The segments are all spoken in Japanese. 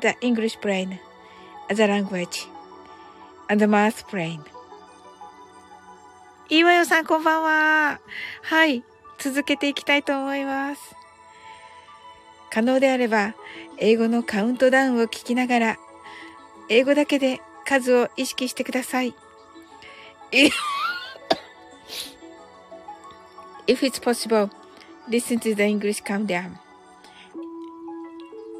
the English brain as a language and the math brain. いいわよさんこんばんは。はい。続けていきたいと思います。可能であれば、英語のカウントダウンを聞きながら、英語だけで数を意識してください。If it's possible, listen to the English countdown.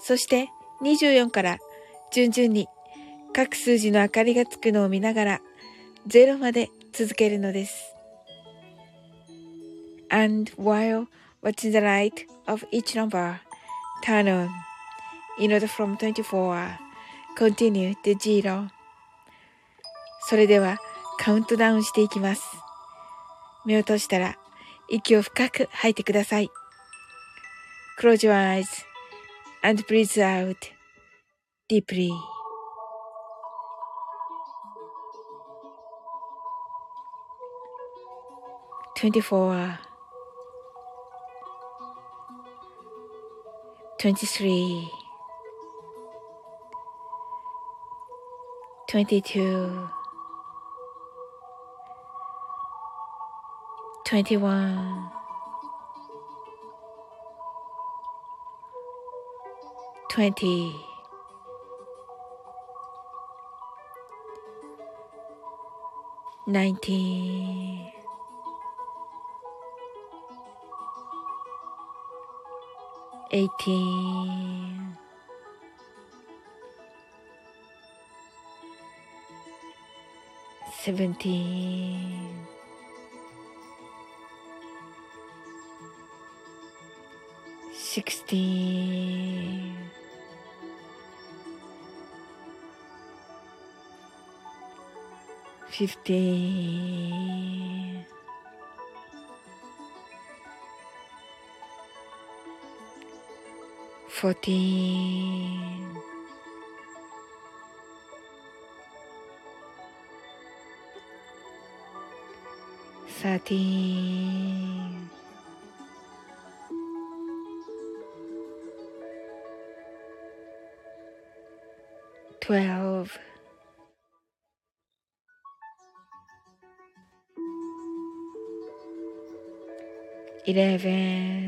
そして24から順々に各数字の明かりがつくのを見ながら0まで続けるのです。And while watching the light of each number turn on, in order from 24, continue to zero. それではカウントダウンしていきます。目を閉じたら息を深く吐いてください。Close your eyes and breathe out deeply. Twenty-four, twenty-three, twenty-two, twenty-one. Twenty. Nineteen. Eighteen. Seventeen. Sixteen. 15 14 13 12 eleven,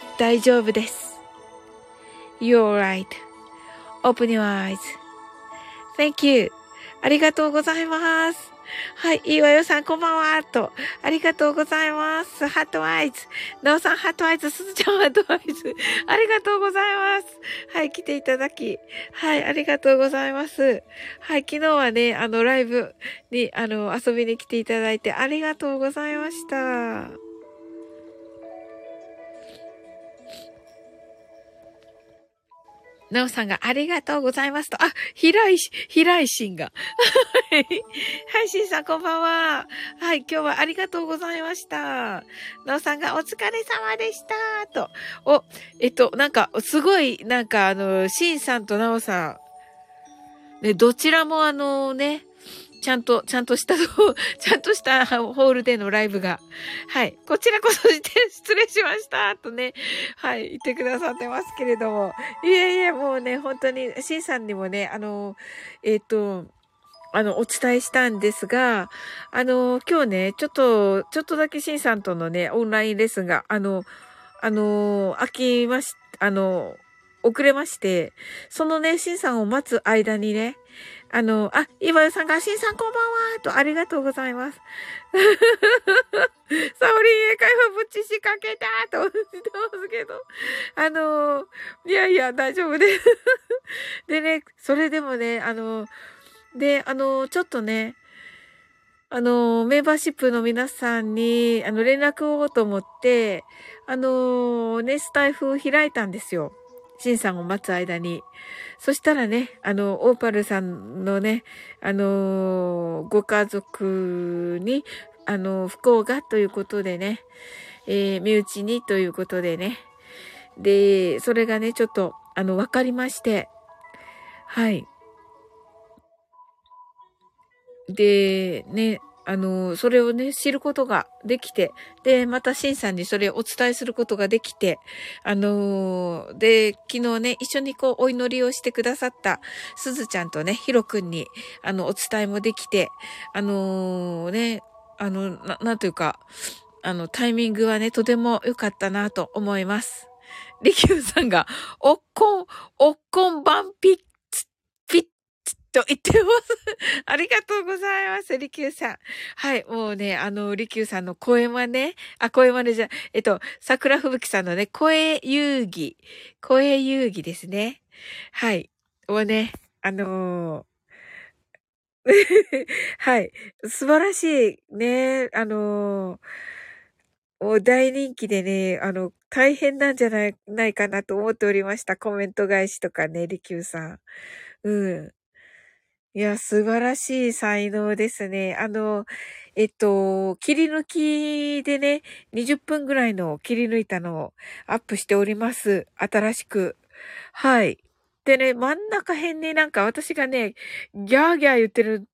大丈夫です。You're right.Open your eyes.Thank you. ありがとうございます。はい、いいわよさん、こんばんは、と。ありがとうございます。ハットアイズ。なおさん、ハットアイズ。すずちゃん、ハットアイズ。ありがとうございます。はい、来ていただき。はい、ありがとうございます。はい、昨日はね、あの、ライブに、あの、遊びに来ていただいて、ありがとうございました。なおさんがありがとうございますと。あ、平井、平井しんが。はい。はい、しんさんこんばんは。はい、今日はありがとうございました。なおさんがお疲れ様でした。と。お、えっと、なんか、すごい、なんかあの、しんさんとなおさん。ね、どちらもあのね、ちゃんと、ちゃんとした、ちゃんとしたホールでのライブが。はい。こちらこそして失礼しました。とね。はい。言ってくださってますけれども。いえいえ、もうね、本当に、シンさんにもね、あの、えっ、ー、と、あの、お伝えしたんですが、あの、今日ね、ちょっと、ちょっとだけシンさんとのね、オンラインレッスンが、あの、あの、飽きまし、あの、遅れまして、そのね、シンさんを待つ間にね、あの、あ、岩井さんが、しんさんこんばんはと、ありがとうございます。サオリン英会話ぶっちしかけたと言ってますけど。あの、いやいや、大丈夫です。でね、それでもね、あの、で、あの、ちょっとね、あの、メンバーシップの皆さんに、あの、連絡をと思って、あの、ね、スタイフを開いたんですよ。シンさんを待つ間に。そしたらね、あの、オーパルさんのね、あの、ご家族に、あの、不幸がということでね、えー、身内にということでね。で、それがね、ちょっと、あの、わかりまして、はい。で、ね、あの、それをね、知ることができて、で、また、シンさんにそれをお伝えすることができて、あので、昨日ね、一緒にこう、お祈りをしてくださった、すずちゃんとね、ひろくんに、あの、お伝えもできて、あのね、あの、な、なんというか、あの、タイミングはね、とても良かったなと思います。りきゅうさんが、おっこん、おっこんばんぴっと言ってます。ありがとうございます、りきゅうさん。はい、もうね、あの、りきゅうさんの声真似、あ、声真似じゃ、えっと、桜吹雪さんのね、声遊戯、声遊戯ですね。はい。もうね、あのー はい。素晴らしい。ね。あのー、大人気でね、あの、大変なんじゃない、ないかなと思っておりました。コメント返しとかね、りきゅうさん。うん。いや、素晴らしい才能ですね。あの、えっと、切り抜きでね、20分ぐらいの切り抜いたのをアップしております。新しく。はい。でね、真ん中辺になんか私がね、ギャーギャー言ってる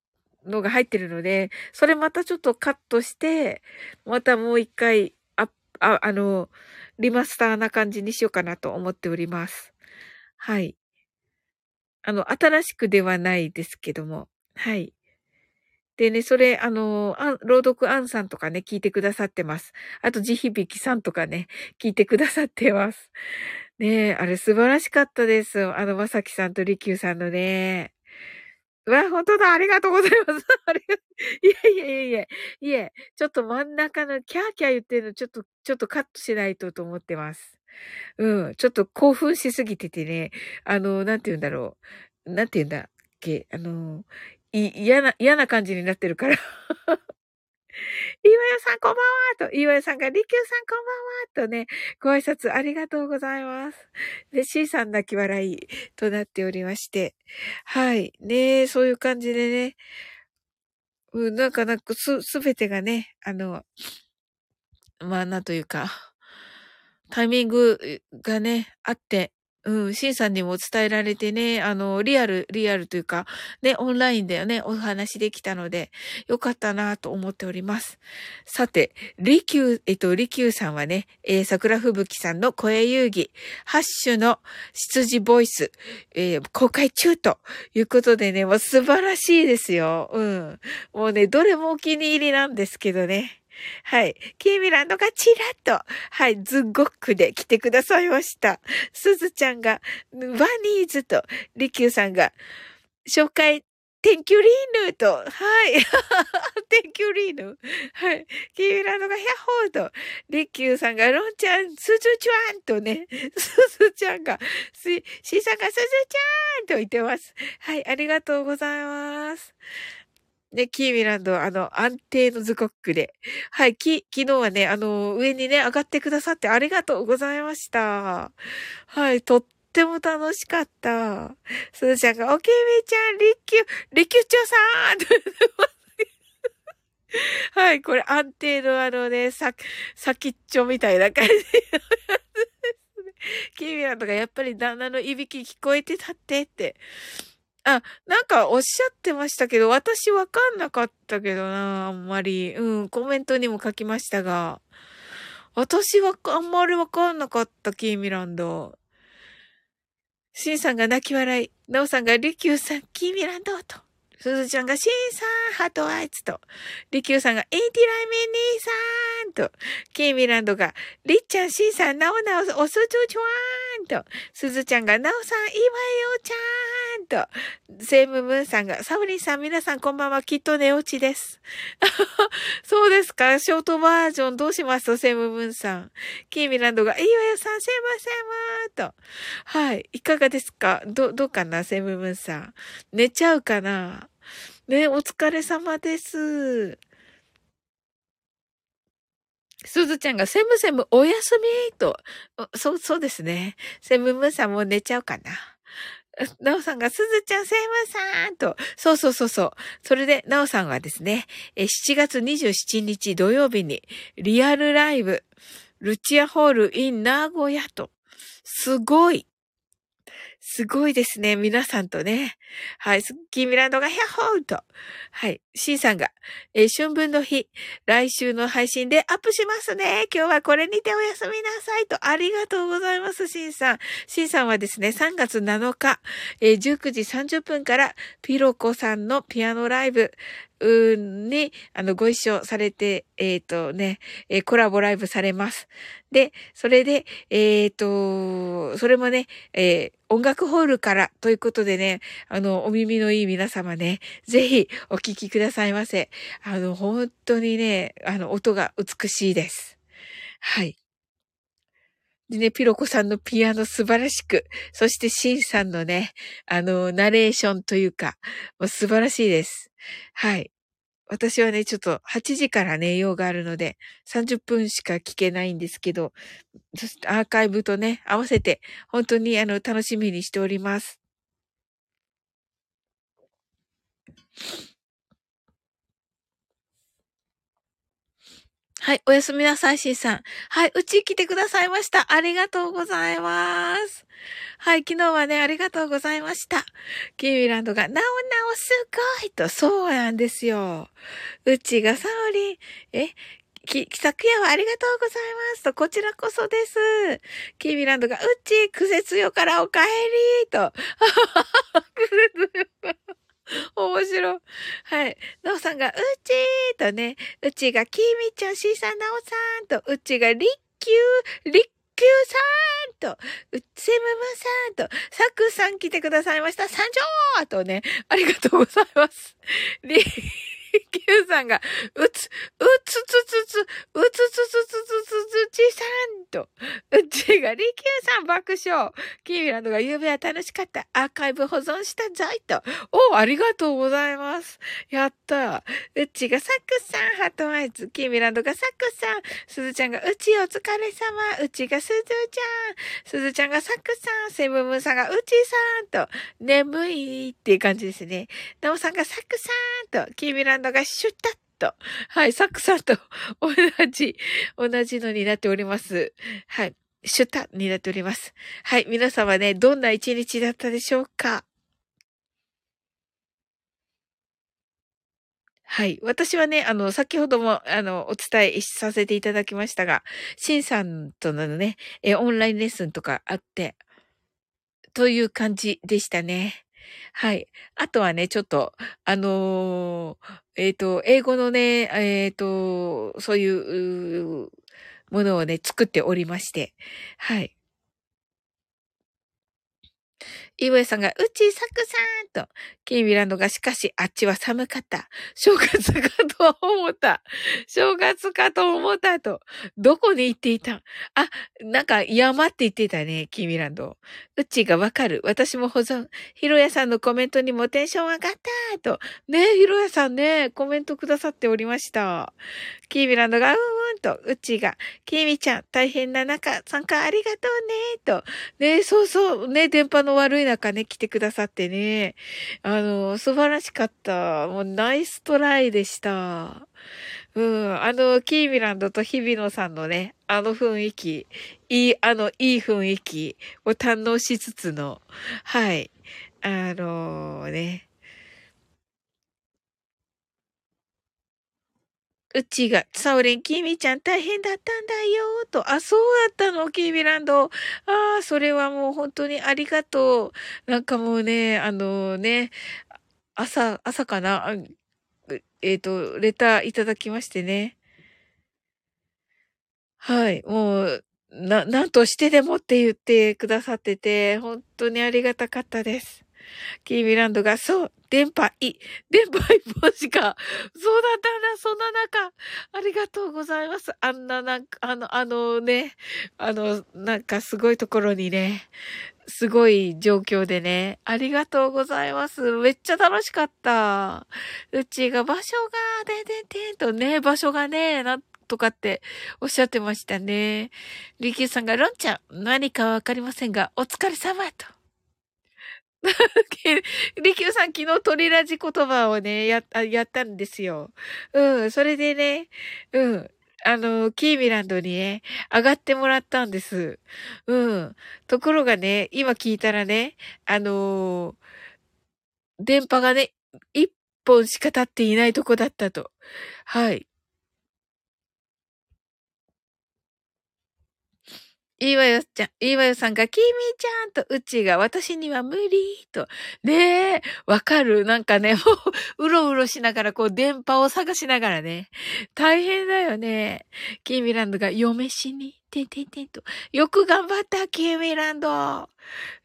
のが入ってるので、それまたちょっとカットして、またもう一回、あ、あ、あの、リマスターな感じにしようかなと思っております。はい。あの、新しくではないですけども。はい。でね、それ、あの、朗読アンさんとかね、聞いてくださってます。あと、地響さんとかね、聞いてくださってます。ねえ、あれ素晴らしかったです。あの、まさきさんとりきゅうさんのね。うわ、本当だ、ありがとうございます。ありがとう。いえいえいえいえ、いえ、ちょっと真ん中のキャーキャー言ってるの、ちょっと、ちょっとカットしないとと思ってます。うん、ちょっと興奮しすぎててね、あの、なんて言うんだろう。なんて言うんだっけ、あの、い、嫌な、嫌な感じになってるから。岩屋さんこんばんはと、岩屋さんが、りきゅうさんこんばんはとね、ご挨拶ありがとうございます。で、C さん泣き笑いとなっておりまして。はい。ねそういう感じでね、うん、なんかなんかす、すべてがね、あの、まあ、なんというか、タイミングがね、あって、うん、シンさんにも伝えられてね、あの、リアル、リアルというか、ね、オンラインでね、お話できたので、よかったなと思っております。さて、リキュー、えっと、リキューさんはね、えー、桜吹雪さんの声遊戯、ハッシュの羊ボイス、えー、公開中ということでね、もう素晴らしいですよ。うん。もうね、どれもお気に入りなんですけどね。はい。キーミランドがチラッと、はい、ズッゴックで来てくださいました。すずちゃんが、バニーズと、リキューさんが、紹介、テンキュリーヌと、はい。テンキュリーヌ。はい。キーミランドがヒャッホーと、リキューさんがロンちゃん、スズちゃんとね、スズちゃんが、シーさんがスズちゃんと言ってます。はい。ありがとうございます。ね、キーミランド、あの、安定のズコックで。はい、き、昨日はね、あの、上にね、上がってくださってありがとうございました。はい、とっても楽しかった。すずちゃんが、おきみちゃん、りっきゅ、りっきゅちょさん はい、これ安定のあのね、さ、先っちょみたいな感じ。キーミランドがやっぱり旦那のいびき聞こえてたってって。あ、なんかおっしゃってましたけど、私わかんなかったけどな、あんまり。うん、コメントにも書きましたが。私はあんまりわかんなかった、キーミランド。シンさんが泣き笑い、ナオさんがリキューさん、キーミランドと。すずちゃんがシンさん、ハートアイツと、リキューさんがエイティライメニーさんと、キーミランドが、リッちゃん、シンさん、ナオナオ、おすずちゅわーんと、すずちゃんが、ナオさん、いわよちゃんと、セイムムーンさんが、サウリンさん、皆さんこんばんは、きっと寝落ちです。そうですか？ショートバージョンどうします？セイムムーンさん。キーミランドが、いいわよさん、セイムセイムと。はい。いかがですか？ど、どうかな？セイムムーンさん。寝ちゃうかな？ね、お疲れ様です。すずちゃんがセムセムおやすみ？と。そう、そうですね。セムムンさんも寝ちゃうかな？なおさんが、すずちゃん、セムさんと。そうそうそうそう。それで、なおさんはですね、7月27日土曜日に、リアルライブ、ルチアホールイン名古屋と。すごい。すごいですね。皆さんとね。はい。スッキーミランドがヒャッホーと。はい。シンさんが、えー、春分の日、来週の配信でアップしますね。今日はこれにておやすみなさいと。ありがとうございます、シンさん。シンさんはですね、3月7日、えー、19時30分から、ピロコさんのピアノライブ、に、あの、ご一緒されて、えっ、ー、とね、え、コラボライブされます。で、それで、えっ、ー、と、それもね、え音楽ホールからということでね、あの、お耳のいい皆様ね、ぜひお聴きくださいませ。あの、本当にね、あの、音が美しいです。はい。でね、ピロコさんのピアノ素晴らしく、そしてシンさんのね、あの、ナレーションというか、もう素晴らしいです。はい。私はね、ちょっと8時から寝ようがあるので、30分しか聞けないんですけど、アーカイブとね、合わせて、本当にあの、楽しみにしております。はい、おやすみなさい、しんさん。はい、うち来てくださいました。ありがとうございます。はい、昨日はね、ありがとうございました。キーミランドが、なおなおすごいと、そうなんですよ。うちがサオリン、え、き、昨夜はありがとうございますと、こちらこそです。キーミランドが、うち、クセ強からお帰りと。面白い。はい。なおさんが、うちーとね、うちがきみちゃん、しーさん、なおさんと、うちがりっきゅう、りっきゅうさんと、うせむむさんと、さくさん来てくださいました。参上とね、ありがとうございます。り、キューさんが、うつ、うつつつつ、うつつつつつつつちさんと、うちが、りきゅうさん爆笑。キーミランドが、ゆうべは楽しかった。アーカイブ保存したぞいと。おありがとうございます。やった。うちがサクさん、ハートアイズ。キーミランドがサクさん。すずちゃんが、うちお疲れ様。うちがすずちゃん。すずちゃんがサクさん。セムムさんがうちさんと、眠いっていう感じですね。なおさんがサクさんと、キーミランドがシュタッと。はい、サックさんと 同じ、同じのになっております。はい。シュタになっております。はい、皆様ね、どんな一日だったでしょうか？はい。私はね、あの、先ほども、あの、お伝えさせていただきましたが、シンさんとのね、え、オンラインレッスンとかあって、という感じでしたね。はい。あとはね、ちょっと、あのー、えっ、ー、と、英語のね、えっ、ー、と、そういうものをね、作っておりまして、はい。イブエさんが、うちさくさんと、キーミランドが、しかし、あっちは寒かった。正月かと思った。正月かと思ったと。どこに行っていた？あ、なんか山って言ってたね、キーミランド。うちがわかる。私も保存。ヒロヤさんのコメントにもテンション上がったと。ねヒロヤさんね、コメントくださっておりました。キーミランドが、うんうんと、うちが、キーミちゃん、大変な中、参加ありがとうねと。ねそうそう、ね電波の悪い中ね、来てくださってね。あの、素晴らしかった。もうナイストライでした。うん。あの、キーミランドと日比野さんのね、あの雰囲気、いい、あの、いい雰囲気を堪能しつつの、はい。あのー、ね、うちが、サオリン、キミちゃん大変だったんだよ、と。あ、そうだったの、キーミランド。ああ、それはもう本当にありがとう。なんかもうね、あのね、朝、朝かなえっ、ー、と、レターいただきましてね。はい、もう、な、なんとしてでもって言ってくださってて、本当にありがたかったです。キーミランドが、そう、電波い、電波一本しか。そうだったんだ、そんな中。ありがとうございます。あんな、なんか、あの、あのね、あの、なんかすごいところにね、すごい状況でね、ありがとうございます。めっちゃ楽しかった。うちが場所が、でででんとね、場所がね、な、とかっておっしゃってましたね。リキューさんが、ロンちゃん、何かわかりませんが、お疲れ様と。リキューさん昨日鳥ラジ言葉をね、や、やったんですよ。うん、それでね、うん、あの、キーミランドにね、上がってもらったんです。うん。ところがね、今聞いたらね、あの電波がね、一本しか立っていないとこだったと。はい。いいわよちゃん、いいわよさんが、きみちゃんと、うちが、私には無理と。ねえ、わかる？なんかね、もう、うろうろしながら、こう、電波を探しながらね。大変だよね。キーミランドが、嫁しに。てんてんてんと。よく頑張った、キーミランド。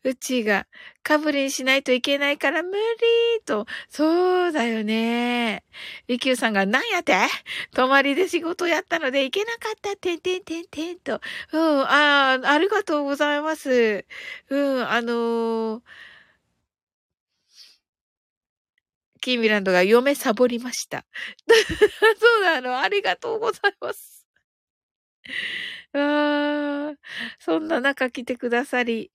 うちが、かぶりにしないといけないから無理と。そうだよね。りきゅうさんが、なんやって？泊まりで仕事やったので行けなかった、てんてんてんてんと。うん、ああ、ありがとうございます。うん、あのー、キーミランドが嫁サボりました。そうなの、ありがとうございます。ああ、そんな中来てくださり。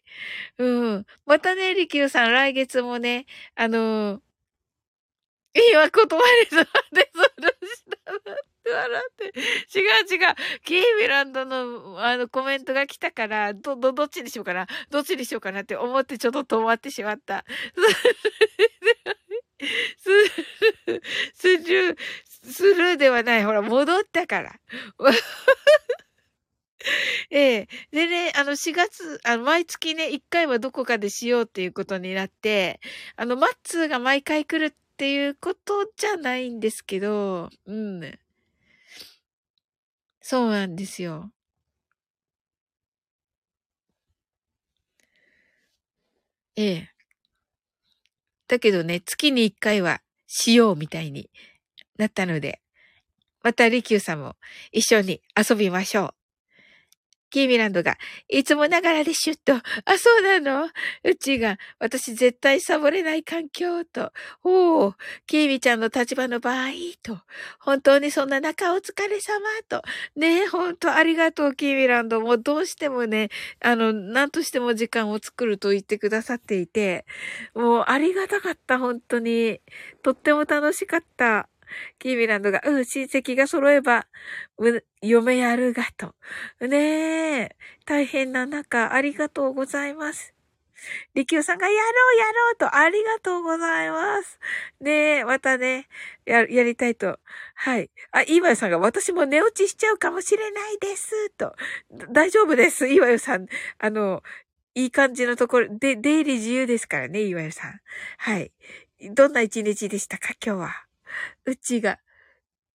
うん。またね、りきゅうさん、来月もね、あのー、今断れそうで、それしたなって笑って。違う違う。キーミランドの、あの、コメントが来たから、ど、ど、どっちにしようかな。どっちにしようかなって思ってちょっと止まってしまった。スルー、スルーではない。ほら、戻ったから。ええ。でね、あの、4月、あの、毎月ね、1回はどこかでしようっていうことになって、あの、マッツーが毎回来るっていうことじゃないんですけど、うん。そうなんですよ。ええ。だけどね、月に1回はしようみたいになったので、またリキューさんも一緒に遊びましょう。キーミランドが、いつもながらでシュッと。あ、そうなの？うちが、私絶対サボれない環境と。おお、キーミちゃんの立場の場合と。本当にそんな中お疲れ様と。ねえ、本当ありがとう、キーミランド。もうどうしてもね、あの、何としても時間を作ると言ってくださっていて、もうありがたかった、本当に。とっても楽しかった。キーミランドが、うん、親戚が揃えば、嫁やるがと。ねえ、大変な中、ありがとうございます。リキューさんがやろうやろうと、ありがとうございます。ねえ、またね、や、やりたいと。はい。あ、イーワヨさんが私も寝落ちしちゃうかもしれないです。と。大丈夫です。イーワヨさん。あの、いい感じのところ、で、出入り自由ですからね、イーワヨさん。はい。どんな一日でしたか、今日は。うちが、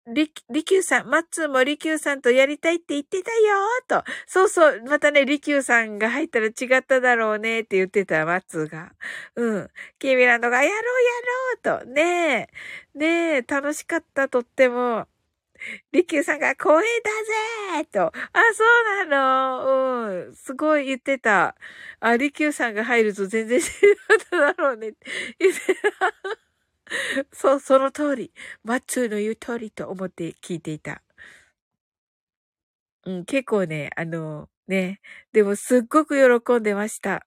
リ、リキューさん、マッツーもリキューさんとやりたいって言ってたよーと。そうそう、またね、リキューさんが入ったら違っただろうねって言ってた、マッツーが。うん。キーミランドがやろうやろうと。ねえ。ねえ、楽しかった、とっても。リキューさんが光栄だぜーと。あ、そうなのうん。すごい言ってた。あ、リキューさんが入ると全然違っただろうね。言ってた。そう、その通り。マッツーの言う通りと思って聞いていた。うん、結構ね、あの、ね。でもすっごく喜んでました。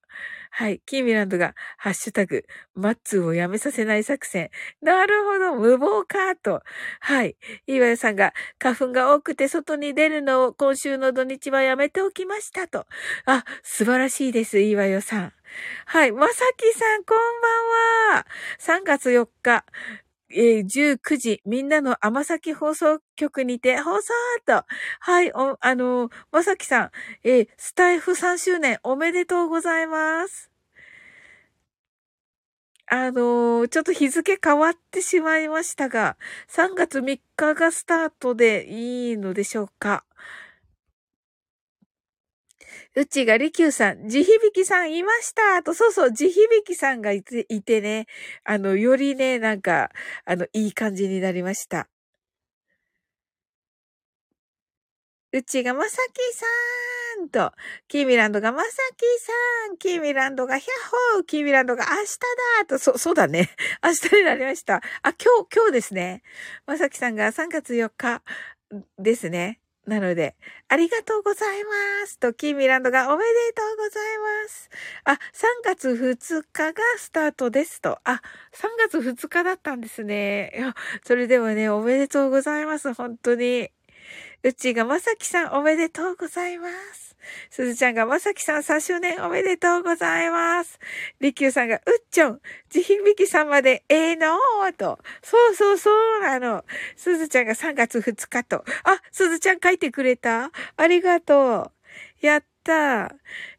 はい。キーミランドが、ハッシュタグ、マッツーをやめさせない作戦。なるほど、無謀か、と。はい。イワヤさんが、花粉が多くて外に出るのを今週の土日はやめておきました、と。あ、素晴らしいです、イワヤさん。はい。まさきさん、こんばんは。3月4日、えー、19時、みんなの甘崎放送局にて放送と。はい、お、あのー、まさきさん、えー、スタイフ3周年おめでとうございます。あのー、ちょっと日付変わってしまいましたが、3月3日がスタートでいいのでしょうかうちがりきゅうさん、地響きさんいましたと、そうそう、地響きさんがいていてね、あの、よりね、なんか、あの、いい感じになりました。うちがまさきさんと、キーミランドがまさきさん、キーミランドがヒャッホー、キーミランドが明日だと、そ、そうだね。明日になりました。あ、今日、今日ですね。まさきさんが3月4日ですね。なので、ありがとうございます。と、キーミランドがおめでとうございます。あ、3月2日がスタートですと。あ、3月2日だったんですね。いや、それでもね、おめでとうございます。本当に。うちがまさきさんおめでとうございます。すずちゃんがまさきさん3周年おめでとうございます。りきゅうさんがうっちょん、地響きさんまでええのーと。そうそうそうなの。すずちゃんが3月2日と。あ、すずちゃん書いてくれたありがとう。やったー。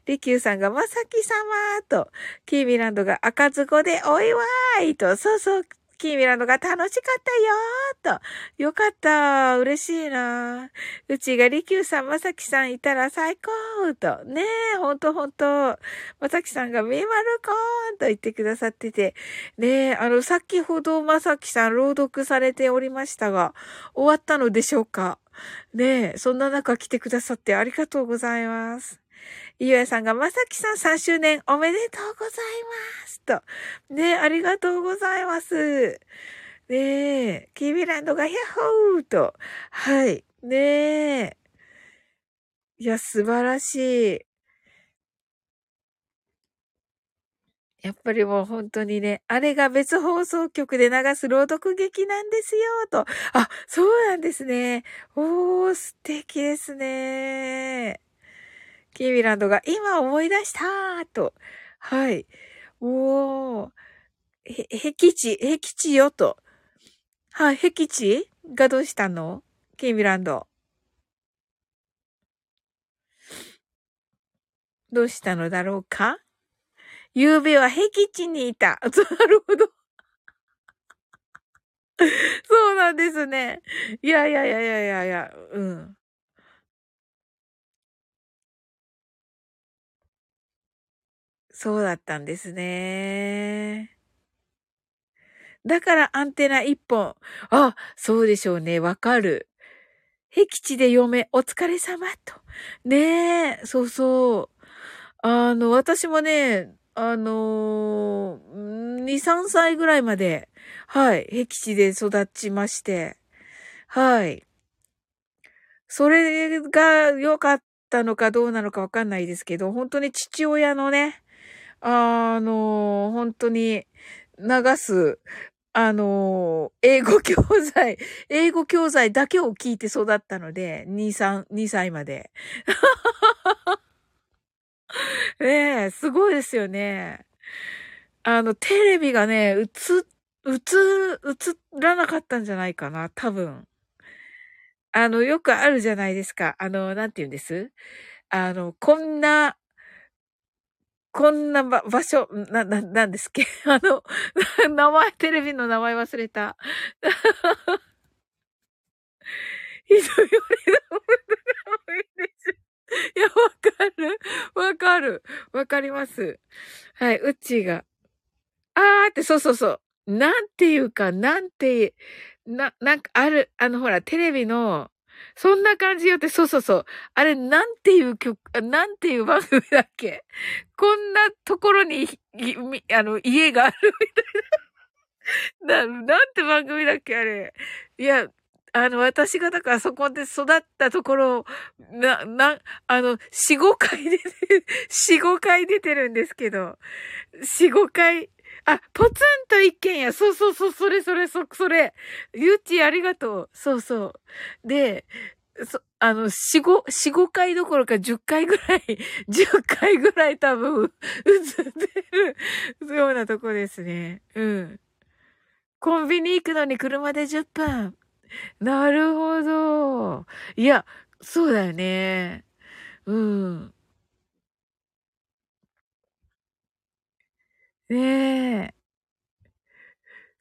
りきゅうさんがまさきさまと。キーミランドが赤ずこでお祝いと。そうそう。キーミランドが楽しかったよーと。よかった。嬉しいな。うちがリキューさん、まさきさんいたら最高と。ねえ、ほんとほんと。まさきさんがメーマルコーンと言ってくださってて。ねえ、あの、先ほどまさきさん朗読されておりましたが、終わったのでしょうか？ねえ、そんな中来てくださってありがとうございます。ゆうやさんが、まさきさん3周年おめでとうございますと。ねありがとうございます。ねえ、キービランドがヒャッホーと。はい。ねえ。いや、素晴らしい。やっぱりもう本当にね、あれが別放送局で流す朗読劇なんですよ、と。あ、そうなんですね。おー、素敵ですね。キーミランドが今思い出したーと。はい。おー。へ、僻地、僻地よと。はい、僻地がどうしたの？キーミランド。どうしたのだろうか？昨べは僻地にいた。なるほど。そうなんですね。いやいやいやいやいやいや、うん。そうだったんですね。だからアンテナ一本。あ、そうでしょうね。わかる。僻地で嫁、お疲れ様と。ねえ、そうそう。あの、私もね、あのー、2、3歳ぐらいまで、はい、僻地で育ちまして、はい。それが良かったのかどうなのかわかんないですけど、本当に父親のね、あの、本当に流す、あの、英語教材、英語教材だけを聞いて育ったので、2、3、2歳まで。ねえ、すごいですよね。あの、テレビがね、映、映、映らなかったんじゃないかな、多分。あの、よくあるじゃないですか。あの、なんて言うんです？あの、こんな、こんな場所、な、な、なんですっけ？あの、名前、テレビの名前忘れた。ひどい俺のいや、わかる。わかる。わかります。はい、うちが。あーって、そうそうそう。なんていうか、なんて、な、なんかある、あのほら、テレビの、そんな感じよって、そうそうそう。あれ、なんていう曲、なんていう番組だっけ？こんなところに、あの、家があるみたいな。な、なんて番組だっけあれ。いや、あの、私がだからそこで育ったところ、な、な、あの、四五回出て、四五回出てるんですけど、四五回、あ、ポツンと一軒家。そうそうそう、それそれ、そ、それ。ゆっちありがとう。そうそう。で、そ、あの、四五、四五回どころか十回ぐらい、十回ぐらい多分、映ってるようなとこですね。うん。コンビニ行くのに車で10分。なるほど。いや、そうだよね。うん。ねえ。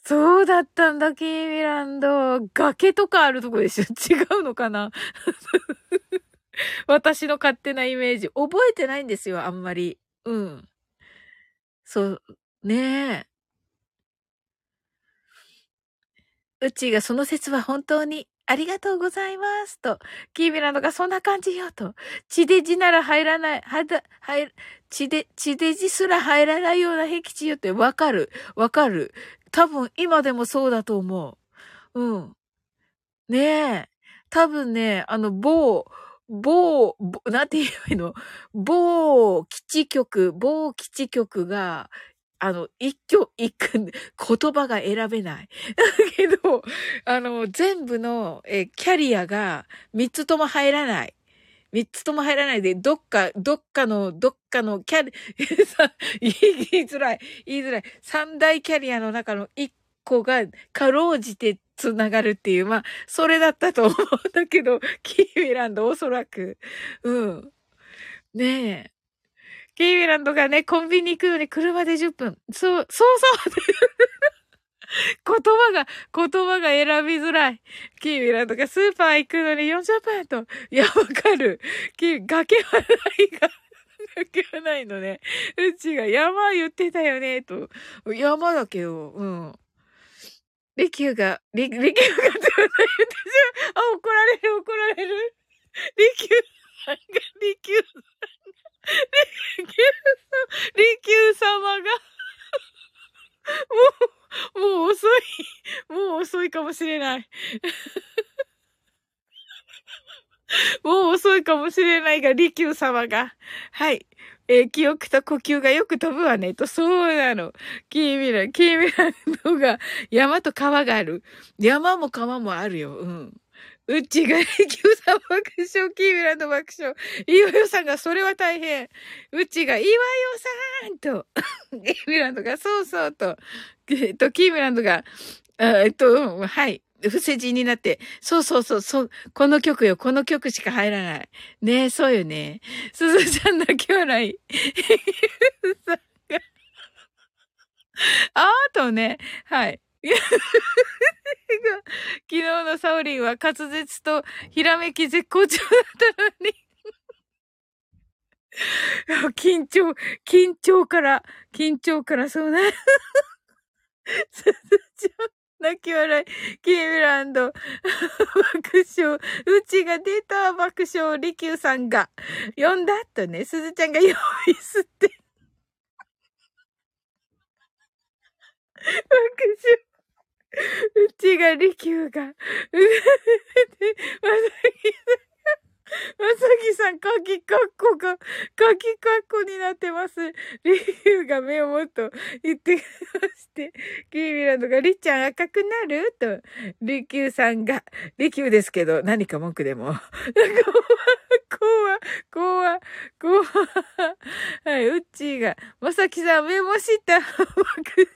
そうだったんだ、キーミランド。崖とかあるとこでしょ？違うのかな？私の勝手なイメージ。覚えてないんですよ、あんまり。うん。そう、ねえ。うちがその説は本当にありがとうございますと、キーミランドがそんな感じよと、地デジなら入らない、はだ、入、地デ、地デジすら入らないような僻地よってわかる。わかる。多分今でもそうだと思う。うん。ねえ。多分ね、あの、某、某、なんて言えばいいの？某基地局、某基地局が、あの、一挙、一句、言葉が選べない。だ けど、あの、全部の、えキャリアが三つとも入らない。三つとも入らないで、どっか、どっかの、どっかのキャリ、言いづらい、言いづらい。三大キャリアの中の一個が、かろうじて繋がるっていう、まあ、それだったと思うんだけど、キーウィランドおそらく。うん。ねえ。キーミランドがね、コンビニ行くのに車で10分。そう、そうそう 言葉が、言葉が選びづらい。キーミランドがスーパー行くのに40分と。いや、わかる。キ崖はないが。崖はないのね。うちが山言ってたよね、と。山だけど、うん。リキューが、リ、リキューがって言ってあ、怒られる、怒られる。リキューさんが、リキューさんが利休さん、利休様がもう、もう遅い。もう遅いかもしれない。もう遅いかもしれないが、利休様が。はい。えー、記憶と呼吸がよく飛ぶわね。と、そうなの。キーミラ、キーミラのが、山と川がある。山も川もあるよ。うん。うちが、キューさん爆笑、キーミランド爆笑。岩よさんが、それは大変。うちが、岩よさんと、キーミランドが、そうそうと、えっと、キーミランドが、えっと、はい。伏せ字になって、そうそうそう、そう、この曲よ、この曲しか入らない。ねえ、そうよね。すずちゃん泣き笑い。あーとね、はい。昨日のサオリンは滑舌とひらめき絶好調だったのに 緊張、緊張から、緊張からそうな。すずちゃん、泣き笑い、キーミランド、爆笑、うちが出た。爆笑、リキューさんが、呼んだとね、すずちゃんが呼びすって。爆笑。うちが利休が、うまさきまさきさん、鍵カッコが、鍵カッコになってます。リュウが目をもっと言ってまして、キーミランドが、りっちゃん赤くなる？と、リキュウさんが、リキュウですけど、何か文句でも。なんか怖、怖、怖怖。はい、うっちーが、まさきさん、メモした。爆。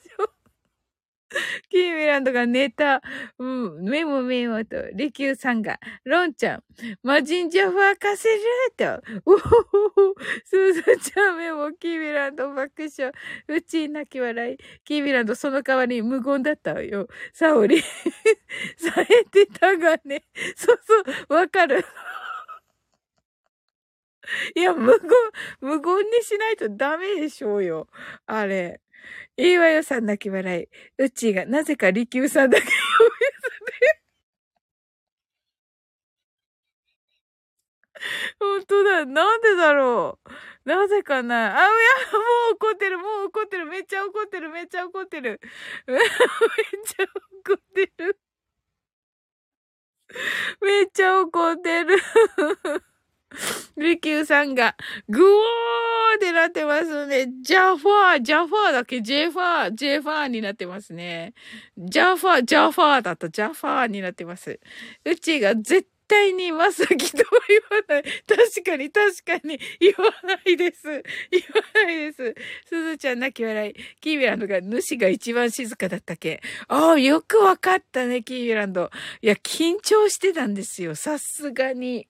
キーミランドが寝た。うん、メモメモと、リキューさんが、ロンちゃん、マジンジャファーかせると、おほほほ、スーズちゃんメモ、キーミランド爆笑、うち泣き笑い、キーミランドその代わり無言だったよ。サオリ、さえてたがね、そうそう、わかる。いや、無言、無言にしないとダメでしょうよ。あれ。いいわよさん泣き笑い。うっちーが、なぜか利休さんだけ呼び捨て。本当だ。なんでだろう。なぜかな。あ、いや、もう怒ってる、もう怒ってる。めっちゃ怒ってる、めっちゃ怒ってる。めっちゃ怒ってる。めっちゃ怒ってる。リキューさんが、グオーってなってますね。ジャファー、ジャファーだっけ？ジェファー、ジェファーになってますね。ジャファー、ジャファーだとジャファーになってます。うちが絶対にまさきとは言わない。確かに確かに言わないです。言わないです。すずちゃん泣き笑い。キービランドが主が一番静かだったっけ？ああ、よくわかったね、キービランド。いや、緊張してたんですよ。さすがに。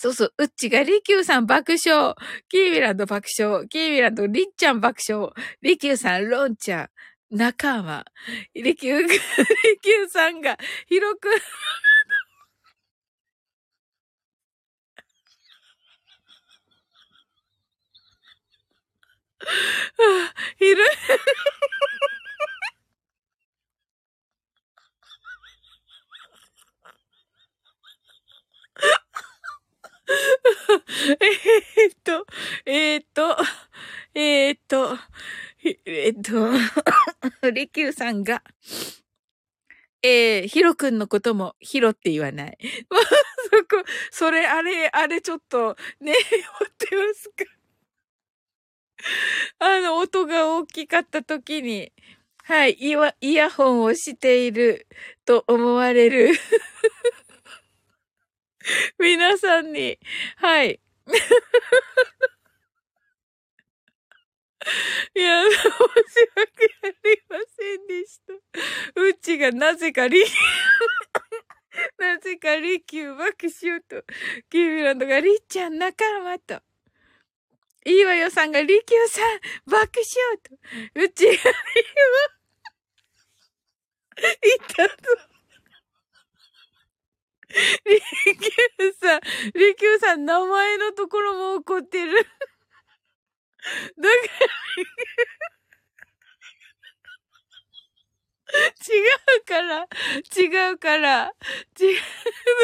そうそう、うっちがリキューさん爆笑。キービランド爆笑。キービランドリッちゃん爆笑。リキューさんロンちゃん。仲間。リキュー、リキューさんが広くいる えっと、えーっと、えーっと、えーっと、りきゅうさんが、えー、ひろくんのこともひろって言わない。そこ、それ、あれ、あれちょっと、ね、持ってますか？あの、音が大きかった時に、はい、イヤホンをしていると思われる 皆さんに、はい。いや、申し訳ありませんでした。うちがなぜかリ、なぜかリキュー爆笑と、キーミランドがリッちゃん仲間と、いいわよさんがリキューさん爆笑と、うちがリ言ったぞ。リキューさん、リキューさん、名前のところも怒ってる。だから違うから、違うから、違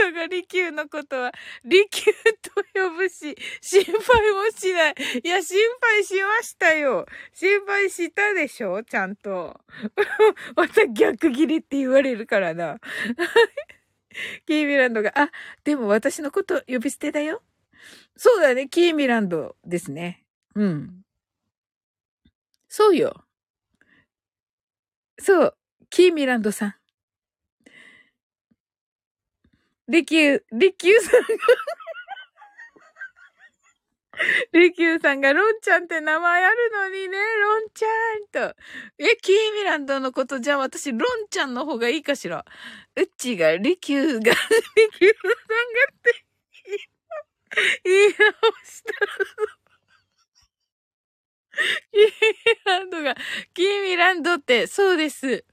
うのが利休のことは、利休と呼ぶし、心配もしない。いや、心配しましたよ。心配したでしょ？ちゃんと。また逆切りって言われるからな。キーミランドが、あ、でも私のこと呼び捨てだよ。そうだね、キーミランドですね。うん。そうよ。そう、キーミランドさん。リキュー、リキューさんが リキューさんがロンちゃんって名前あるのにね、ロンちゃんと。え、キーミランドのことじゃあ私ロンちゃんの方がいいかしら。うっちがリキューが、リキューさんがって言い直したキーミランドが、キーミランドって、そうです。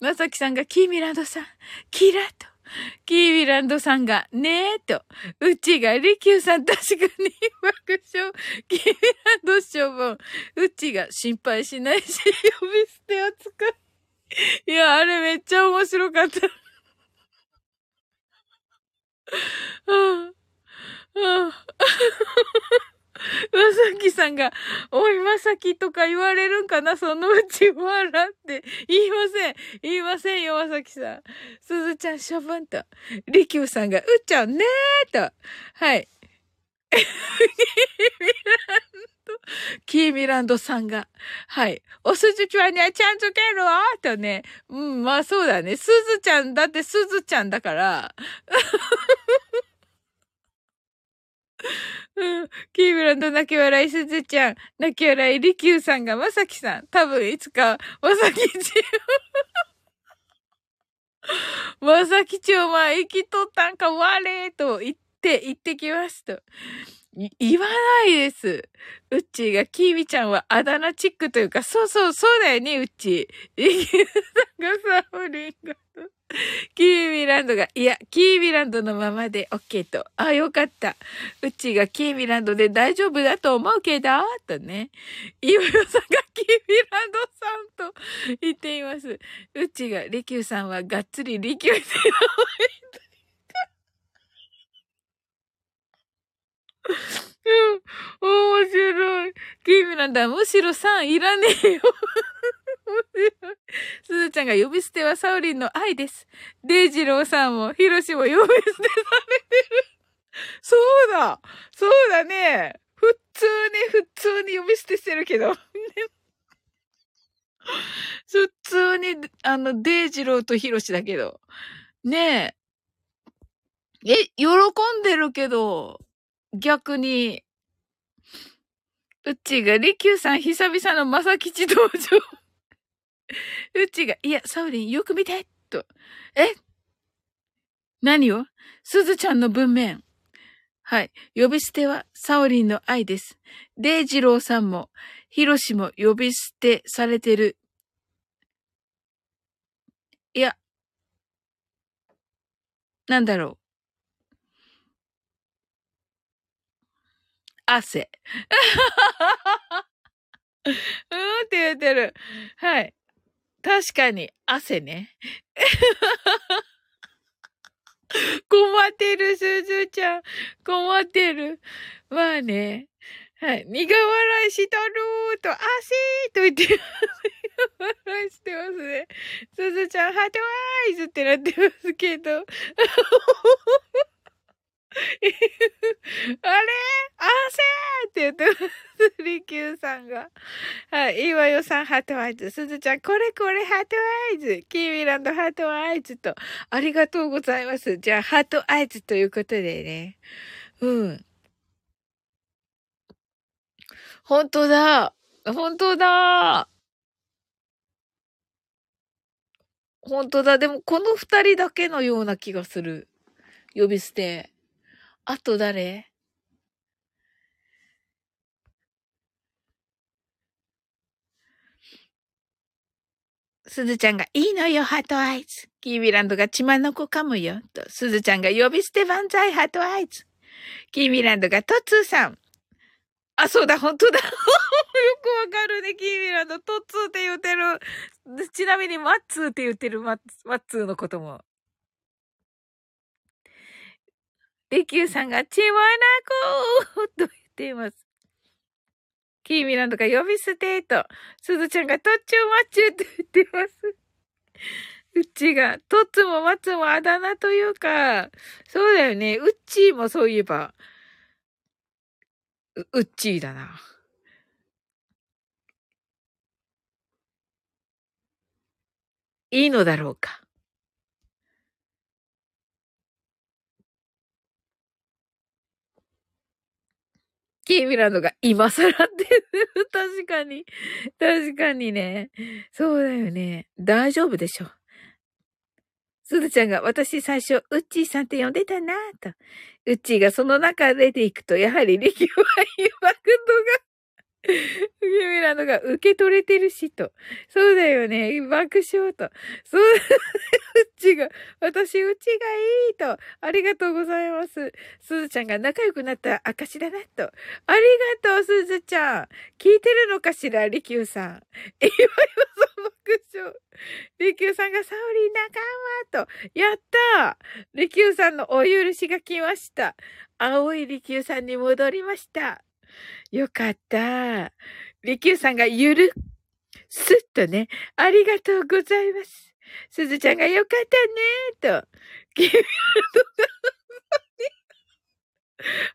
まさきさんが、キーミランドさん、キラと。キービランドさんが、ねえと、うちが、リキューさん確かに爆笑。キービランド処分。うちが心配しないし、呼び捨て扱い。いや、あれめっちゃ面白かった。はあはあまさきさんが、おい、まさきとか言われるんかなそのうち笑って。言いません。言いませんよ、まさきさん。すずちゃん処分と。りきゅうさんが、うっちゃんねーと。はい。キーミランド、キーミランドさんが、はい。おすずちゃんにはちゃんとけるわとね。うん、まあそうだね。すずちゃんだってすずちゃんだから。うん。キーブランド泣き笑いすずちゃん、泣き笑いりきゅうさんがまさきさん。多分いつか、まさきちまさきちお前生きとったんかわれと言って、言ってきますと。言わないです。うっちーが、キービちゃんはあだ名チックというか、そうそう、そうだよね、うっちー。リキューさんがサオリンが。キーミランドが、いや、キーミランドのままで OK と。あ、よかった。うちがキーミランドで大丈夫だと思うけど、とね。イワヨさんがキーミランドさんと言っています。うちが、リキューさんはがっつりリキューして うん、面白い。キーミランドはむしろ3いらねえよ。すずちゃんが呼び捨てはサウリンの愛です。デイジローさんもヒロシも呼び捨てされてる。そうだそうだね普通に、普通に呼び捨てしてるけど。普通に、あの、デイジローとヒロシだけど。ねえ。え、喜んでるけど、逆に、うちが、リキューさん久々のまさきち登場。うちが、いや、サウリンよく見てと。え？何を？すずちゃんの文面。はい。呼び捨てはサオリンの愛です。デイジローさんも、ヒロシも呼び捨てされてる。いや、なんだろう。汗。うーんって言ってる。はい。確かに、汗ね。困ってる、すずちゃん。困ってる。まあね。はい。苦笑いしとるーと、汗ーと言って、苦笑いしてますね。すずちゃん、ハートワーイズってなってますけど。あれ？あせーって言ってます。リキューさんが。はい。いわよさん、 heart eyes。すずちゃん、これこれ、 heart eyes。キーミランド、 heart eyes と。ありがとうございます。じゃあ、 heart eyes ということでね。うん。本当だ。本当だ。本当だ。でも、この二人だけのような気がする。呼び捨て。あと誰？すずちゃんが、いいのよ、ハートアイズ。キービランドが血まの子かむよ。と、すずちゃんが呼び捨て万歳、ハートアイズ。キービランドが、トツーさん。あ、そうだ、本当だ。よくわかるね、キービランド。トツーって言ってる。ちなみに、マッツーって言ってるマッマッツーのことも。レキューさんが、ちわなこーと言っています。キーミランドが呼び捨てと、すずちゃんがとっちゅうまっちゅうって言ってます。うちが、とっつもまつもあだ名というか、そうだよね。うっちーもそういえば、う、うっちーだな。いいのだろうか。キーミランドが今更って確かに。確かにね。そうだよね。大丈夫でしょ。すずちゃんが私最初、ウッチーさんって呼んでたなぁと。ウッチーがその中出ていくと、やはり力は言わく度がユミラのが受け取れてるし、と。そうだよね。爆笑と。そう、うちが、私、うちがいいと。ありがとうございます。すずちゃんが仲良くなった証だな、と。ありがとう、すずちゃん。聞いてるのかしら、りきゅうさん。いわゆるそ爆笑。りきゅうさんがサオリ仲間と。やったーりきゅうさんのお許しが来ました。青いりきゅうさんに戻りました。よかった。りきゅうさんがゆる、すっとね、ありがとうございます。すずちゃんがよかったねと、君の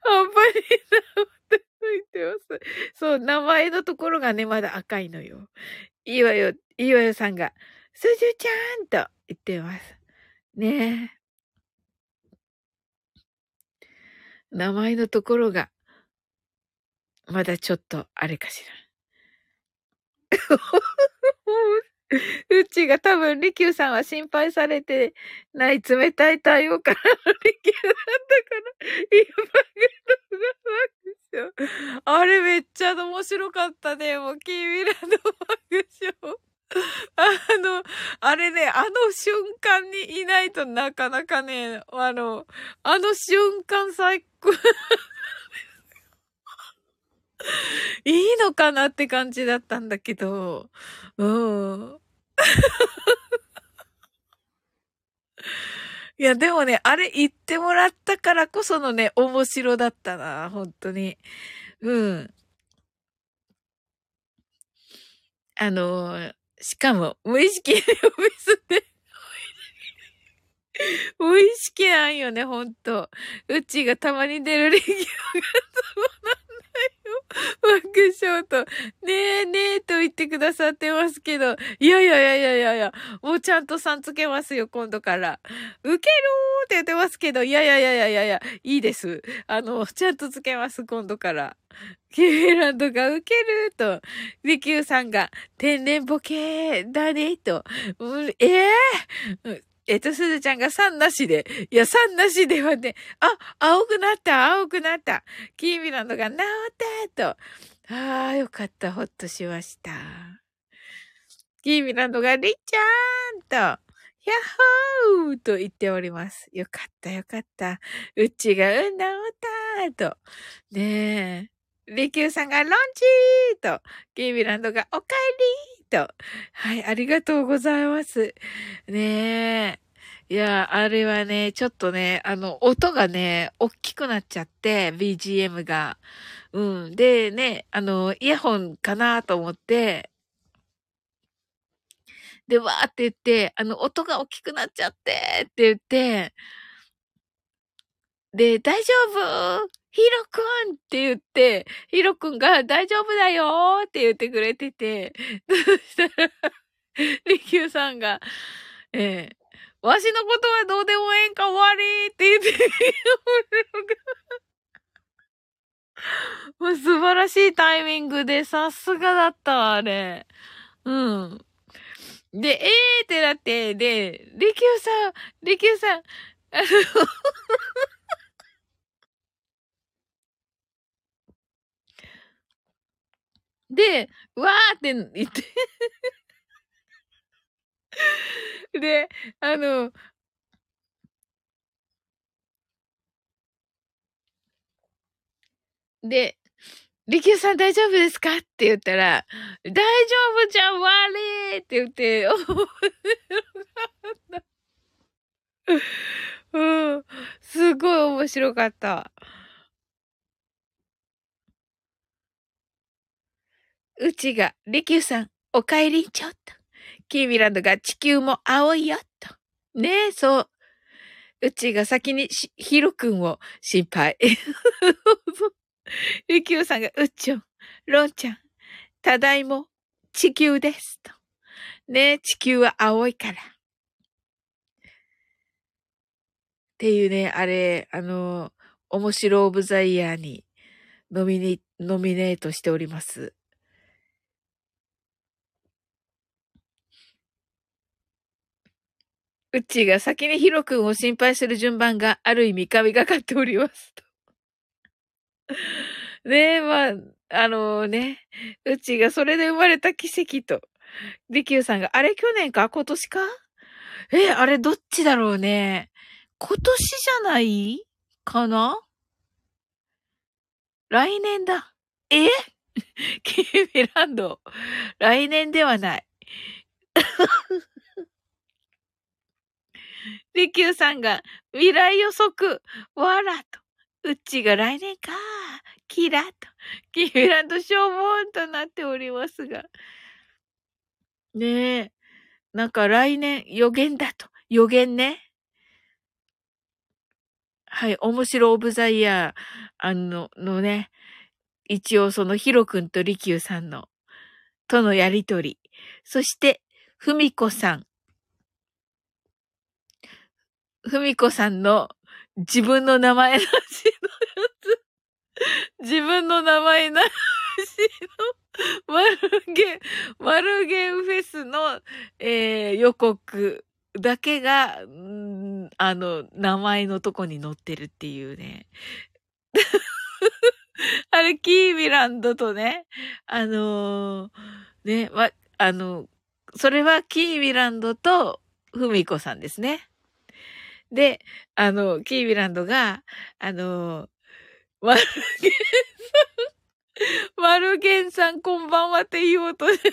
本当にって言ってます。そう、名前のところがね、まだ赤いのよ。いいわよ、いいわよさんが、すずちゃんと言ってます。ねえ。名前のところが、まだちょっと、あれかしら。うちが多分、利休さんは心配されてない冷たい対応からの利休だったから、今グの爆笑。あれめっちゃ面白かったね。もう、キーミラの爆笑。あの、あれね、あの瞬間にいないとなかなかね、あの、あの瞬間最高。いいのかなって感じだったんだけど、うん。いや、でもね、あれ言ってもらったからこそのね、面白だったな、本当に。うん。あの、しかも、無意識で呼び捨て。無意識なんよね、ほんと。うちがたまに出るレギュラーがそうな。爆笑と、ねえねえと言ってくださってますけど、いやいやいやいやいやいや、もうちゃんとさんつけますよ、今度から。ウケるーって言ってますけど、いやいやいやいやいやいや、いいです。あの、ちゃんとつけます、今度から。キーランドがウケると、リキューさんが天然ボケーだねと、うん、ええー、えっと、すずちゃんが3なしで。いや、3なしではね、あ、青くなった、青くなった。キーミランドが治ったと。ああ、よかった、ほっとしました。キーミランドがりっちゃんと、やっほーと言っております。よかった、よかった。うちが、うん、治ったと。ねえ。リキューさんがロンチーと、キーミランドがおかえりと。はい、ありがとうございます。ねえ。いや、あれはね、ちょっとね、あの、音がね、大きくなっちゃって、BGM が。うん。で、ね、あの、イヤホンかなと思って、で、わーって言って、あの、音が大きくなっちゃってって言って、で、大丈夫？ヒロくんって言って、ヒロくんが大丈夫だよって言ってくれてて、そしたら、リキューさんが、ええー、わしのことはどうでもええんか終わりって言って、もう素晴らしいタイミングで、さすがだった、あれ。うん。で、ええーってなって、で、リキューさん、リキューさん、あので、わーって言って。で、あの、で、リキューさん大丈夫ですか？って言ったら、大丈夫じゃん、悪い！って言って、うん、すごい面白かった。うちが、リキューさん、お帰りちょっと。キーミランドが地球も青いよ、と。ねえ、そう。うちが先にヒロ君を心配。リキューさんが、うっちょ、ロンちゃん、ただいも、地球です、と。ねえ、地球は青いから。っていうね、あれ、あの、面白オブザイヤーにノミネ、ノミネートしております。うちが先にヒロ君を心配する順番がある意味神がかっております。ねえ、まあ、あのね、うちがそれで生まれた奇跡と、リキューさんが、あれ去年か？今年か？え、あれどっちだろうね。今年じゃないかな？来年だ。え？キーミランド。来年ではない。リキューさんが未来予測、わらと。うっちが来年か。キラと、キーランドしょぼんとなっておりますが。ねえ。なんか来年予言だと。予言ね。はい、面白オブザイヤー、あの、のね、一応そのヒロ君とリキューさんの、とのやりとり。そして、ふみこさん。ふみこさんの自分の名前なしのやつ。自分の名前なしのマルゲン、マルゲンフェスの、えー、予告だけが、んあの、名前のとこに載ってるっていうね。あれ、キーミランドとね、あのー、ね、ま、あの、それはキーミランドとふみこさんですね。で、あの、キーミランドが、あの、マルゲンさん、マルゲンさんこんばんはって言おうとして、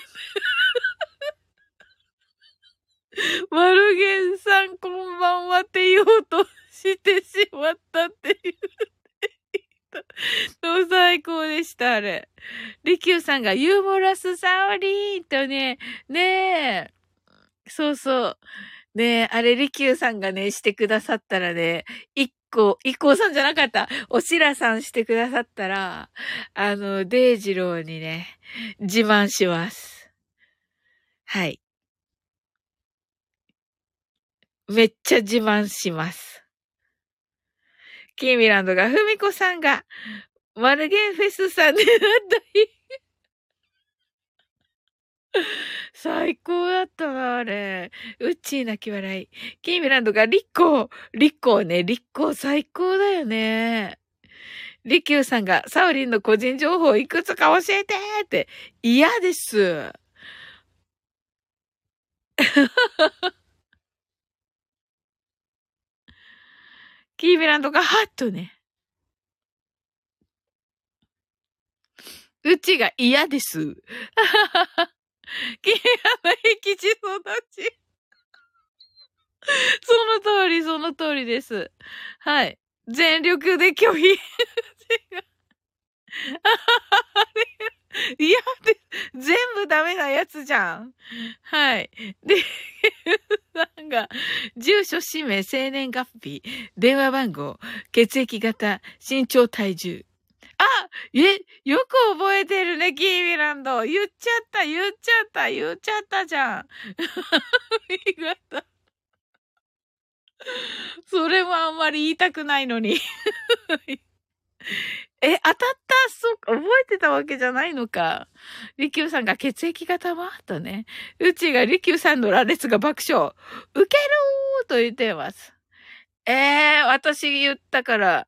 マルゲンさんこんばんはって言おうとしてしまったっていう。最高でした、あれ。リキューさんがユーモラスサオリーとね、ねえ。そうそう。ねえ、あれ、リキューさんがね、してくださったらね、一個、一個さんじゃなかった。おしらさんしてくださったら、あの、デイジローにね、自慢します。はい。めっちゃ自慢します。キーミランドが、ふみこさんが、マルゲンフェスさんでなった日。最高だったな、あれ。うっちー泣き笑い。キーミランドが、リッコー、リッコーね、リッコー最高だよね。リキューさんが、サウリンの個人情報いくつか教えてって、嫌です。キービランドがハッとね。うちが嫌です。キーラの僻地育ち。その通り、その通りです。はい。全力で拒否。いや、全部ダメなやつじゃん。はい。で、なんか、住所、氏名、生年月日、電話番号、血液型、身長、体重。あえ、よく覚えてるね、キーミランド。言っちゃった、言っちゃった、言っちゃったじゃん。ありがとう。それもあんまり言いたくないのに。え、当たったそう、覚えてたわけじゃないのか。リキューさんが血液型はとね。うちがリキューさんの羅列が爆笑。ウケるーと言ってます。ええー、私言ったから。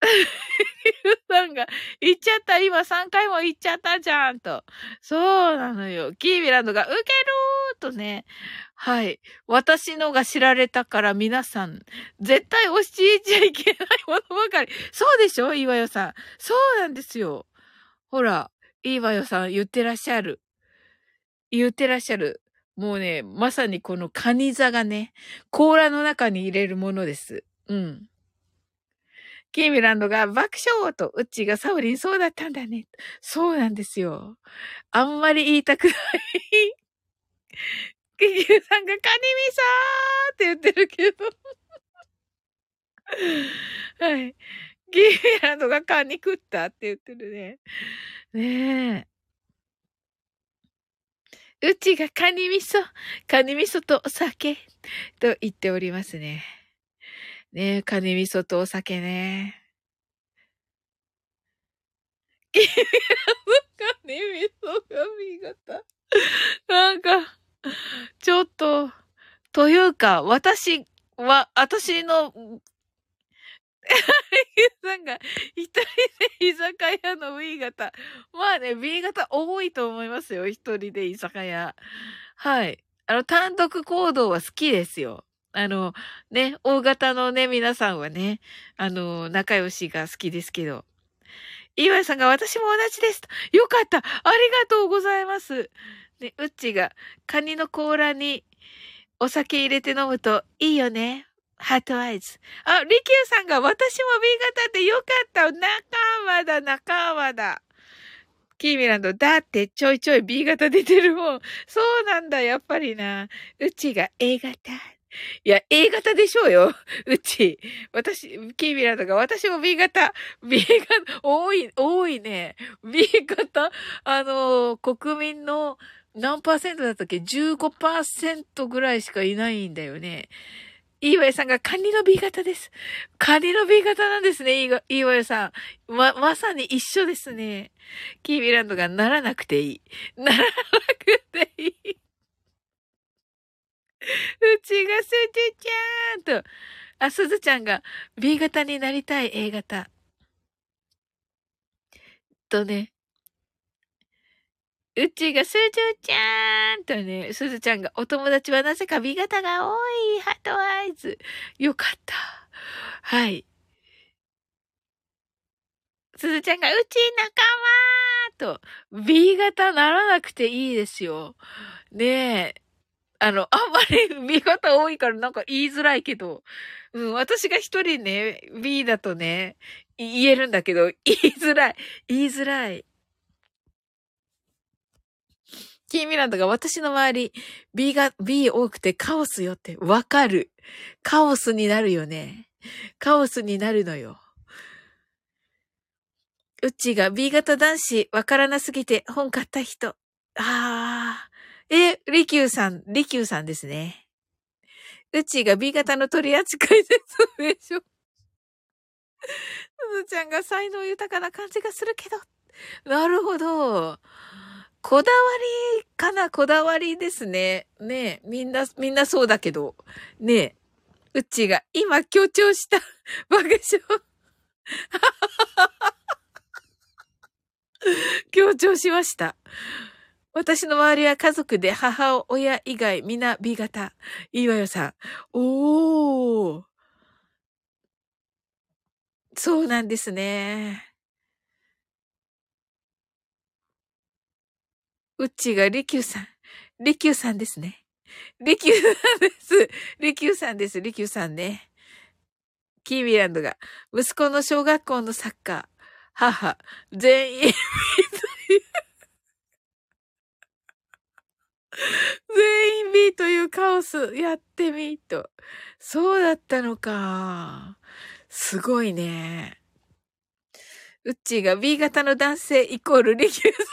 さんが、言っちゃった、今3回も言っちゃったじゃん、と。そうなのよ。キービランドが、ウケるーとね。はい。私のが知られたから皆さん、絶対押しちゃいけないものばかり。そうでしょ岩代さん。そうなんですよ。ほら、岩代さん言ってらっしゃる。言ってらっしゃる。もうね、まさにこのカニ座がね、甲羅の中に入れるものです。うん。キーミランドが爆笑と、うちがサウリンそうだったんだね。そうなんですよ。あんまり言いたくないキキュさんがカニミサーって言ってるけどはい。ギーランドがカニ食ったって言ってるね。ねえ。うちがカニ味噌、カニ味噌とお酒と言っておりますね。ねえ、カニ味噌とお酒ね。ギーランドカニ味噌が見事。なんか、ちょっと、というか、私は、私の、さんが一人で居酒屋の B 型。まあね、B 型多いと思いますよ。一人で居酒屋。はい。あの、単独行動は好きですよ。あの、ね、大型のね、皆さんはね、あの、仲良しが好きですけど。岩井さんが私も同じです。よかった。ありがとうございます。で、うっちが、カニの甲羅にお酒入れて飲むといいよね。ハートアイズ。あ、リキューさんが私も B 型ってよかった。仲間だ、仲間だ。キーミランド、だってちょいちょい B 型出てるもん。そうなんだ、やっぱりな。うちが A 型。いや、A 型でしょうよ。うち。私、キーミランドが、私も B 型。B 型、多い、多いね。B 型、あの、国民の何パーセントだったっけ ?15% ぐらいしかいないんだよね。いいわよさんがカニの B 型です。カニの B 型なんですね、いいわよさん。ま、まさに一緒ですね。キービランドがならなくていい。ならなくていい。うちがすずちゃんと、あ、すずちゃんが B 型になりたい A 型。とね、うちがすずちゃんとね、すずちゃんがお友達はなぜか B 型が多い。ハートアイズ。よかった。はい。すずちゃんがうち仲間と B 型ならなくていいですよ。ねえ。あの、あんまり B 型多いからなんか言いづらいけど、うん、私が一人ね、B だとね、言えるんだけど、言いづらい。言いづらい。キーミランドが私の周り、B が、B 多くてカオスよってわかる。カオスになるよね。カオスになるのよ。うっちが B 型男子わからなすぎて本買った人。ああ。え、リキューさん、リキューさんですね。うちが B 型の取り扱説明書。すずちゃんが才能豊かな感じがするけど。なるほど。こだわりかなこだわりですね。ねみんな、みんなそうだけど。ねえうちが今強調した 爆笑。強調しました。私の周りは家族で母親以外皆 B 型。いいわよさん。おー。そうなんですね。うちがリキューさん。リキューさんですね。リキューさんです。リキューさんです。リキューさんね。キービランドが、息子の小学校のサッカー、母、全員、全員 B というカオスやってみと。そうだったのか。すごいね。うっちーが B 型の男性イコールリキューさん。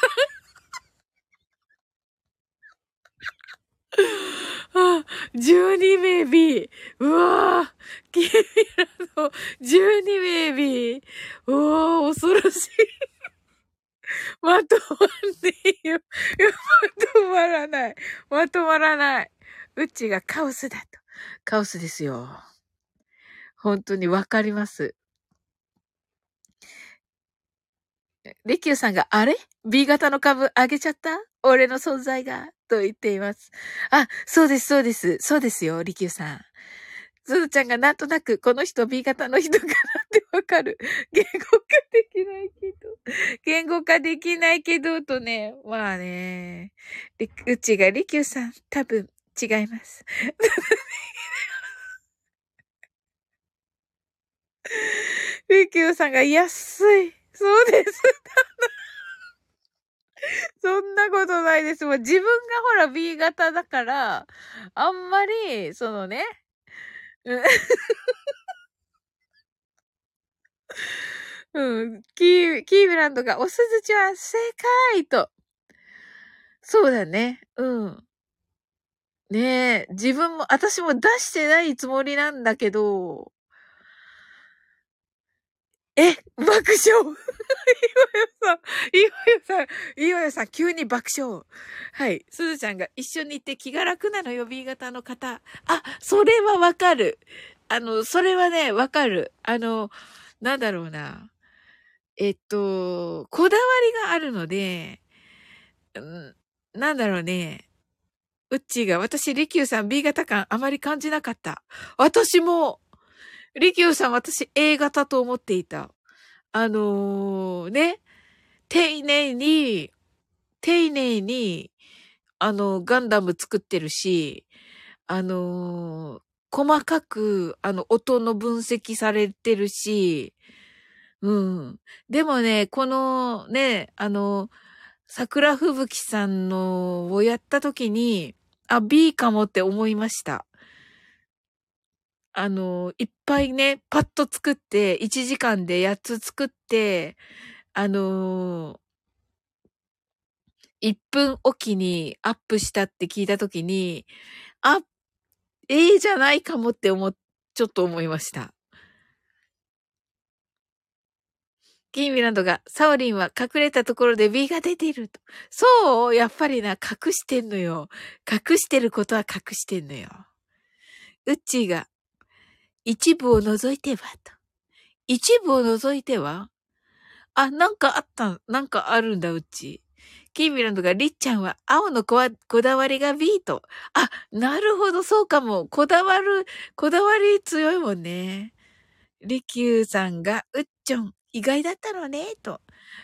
あ、12名 B。うわぁ。君らの12名 B。うわぁ、恐ろしい。まとまんねえよ。まとまらない。まとまらない。うちがカオスだと。カオスですよ。本当にわかります。レキューさんが、あれ ?B 型の株上げちゃった？俺の存在が？と言っています。あ、そうです、そうです。そうですよ、リキューさん。ズズちゃんがなんとなくこの人 B 型の人かなってわかる。言語化できないけど。言語化できないけど、とね。まあね。うちがリキューさん、多分違います。リキューさんが安い。そうです。そんなことないです。もう自分がほら B 型だから、あんまり、そのね、うん、キー、キーブランドが、おすずちは正解と。そうだね。うん。ねえ、自分も、私も出してないつもりなんだけど、え爆笑 いわよさん、いわよさん、いわよさん、急に爆笑。はい。すずちゃんが一緒にいて気が楽なのよ、B 型の方。あ、それはわかる。あの、それはね、わかる。あの、なんだろうな。えっと、こだわりがあるので、うんなんだろうね。うっちーが、私、リキューさん B 型感あまり感じなかった。私も、リキューさん私 A 型と思っていた。あのー、ね、丁寧に、丁寧に、あの、ガンダム作ってるし、あのー、細かく、あの、音の分析されてるし、うん。でもね、このね、あの、桜吹雪さんのをやった時に、あ、B かもって思いました。あの、いっぱいね、パッと作って、1時間で8つ作って、あの1分おきにアップしたって聞いたときに、あ、ええじゃないかもって思、ちょっと思いました。キーミランドが、サオリンは隠れたところで B が出ていると。そうやっぱりな、隠してんのよ。隠してることは隠してんのよ。ウッチーが、一部を除いてはと。一部を除いてはあ、なんかあった、なんかあるんだ、うち。キーミランドが、りっちゃんは青のここだわりが B と。あ、なるほど、そうかも。こだわる、こだわり強いもんね。りきゅうさんが、うっちょん、意外だったのね、と。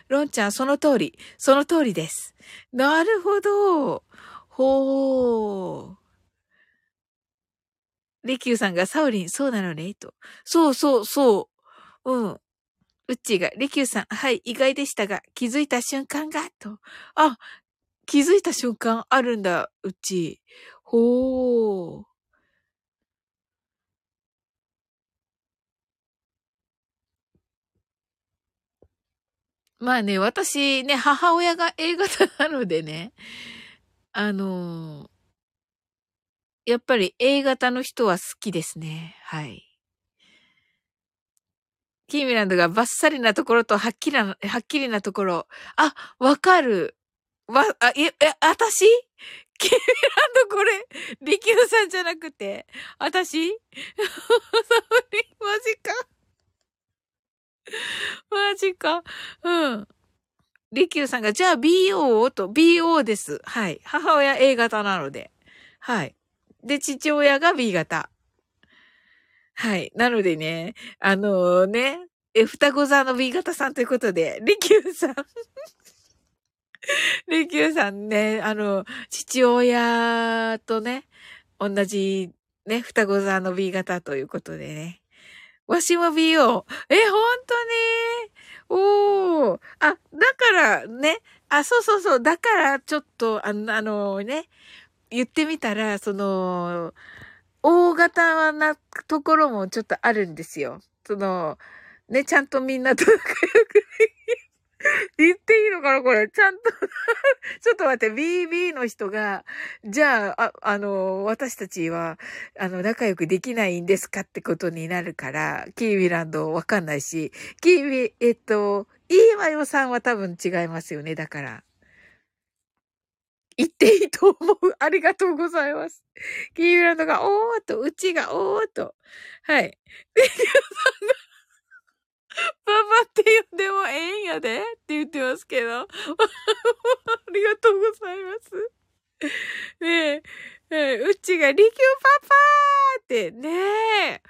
ロンちゃん、その通り、その通りです。なるほど。ほー。りきゅうさんが、サウリン、そうなのね、と。そうそうそう。うん。うっちーが、りきゅうさん、はい、意外でしたが、気づいた瞬間が、と。あ、気づいた瞬間あるんだ、うっちー。ほー。まあね、私ね、母親が A 型なのでね、あのー、やっぱり A 型の人は好きですね。はい。キーミランドがバッサリなところとはっきりな、はっきりなところ。あ、わかる。わ、あ、え、え、あたしキーミランドこれ、リキューさんじゃなくて、あたしマジか。マジか。うん。リキューさんが、じゃあ BO と、BO です。はい。母親 A 型なので。はい。で、父親が B 型。はい。なのでね、あのー、ね、え、双子座の B 型さんということで、リキューさんリキューさんね、あの、父親とね、同じね、双子座の B 型ということでね。わしも BO。え、ほんとに？おー。あ、だからね、あ、そうそうそう、だからちょっと、あの、あのね、言ってみたら、その、大型なところもちょっとあるんですよ。その、ね、ちゃんとみんなと仲良く言っていいのかなこれ。ちゃんと ちょっと待って、BB の人が、じゃあ、あ、あの、私たちは、あの、仲良くできないんですかってことになるから、キーウィランドわかんないし、キーウィ、えっと、いいわよさんは多分違いますよね、だから。言っていいと思う。ありがとうございます。キーランドが、おーと、うちが、おーと。はい。で、さんが、パパって呼んでもええんやでって言ってますけど。ありがとうございます。ねえ、うちが、リキューパパーって、ねえ。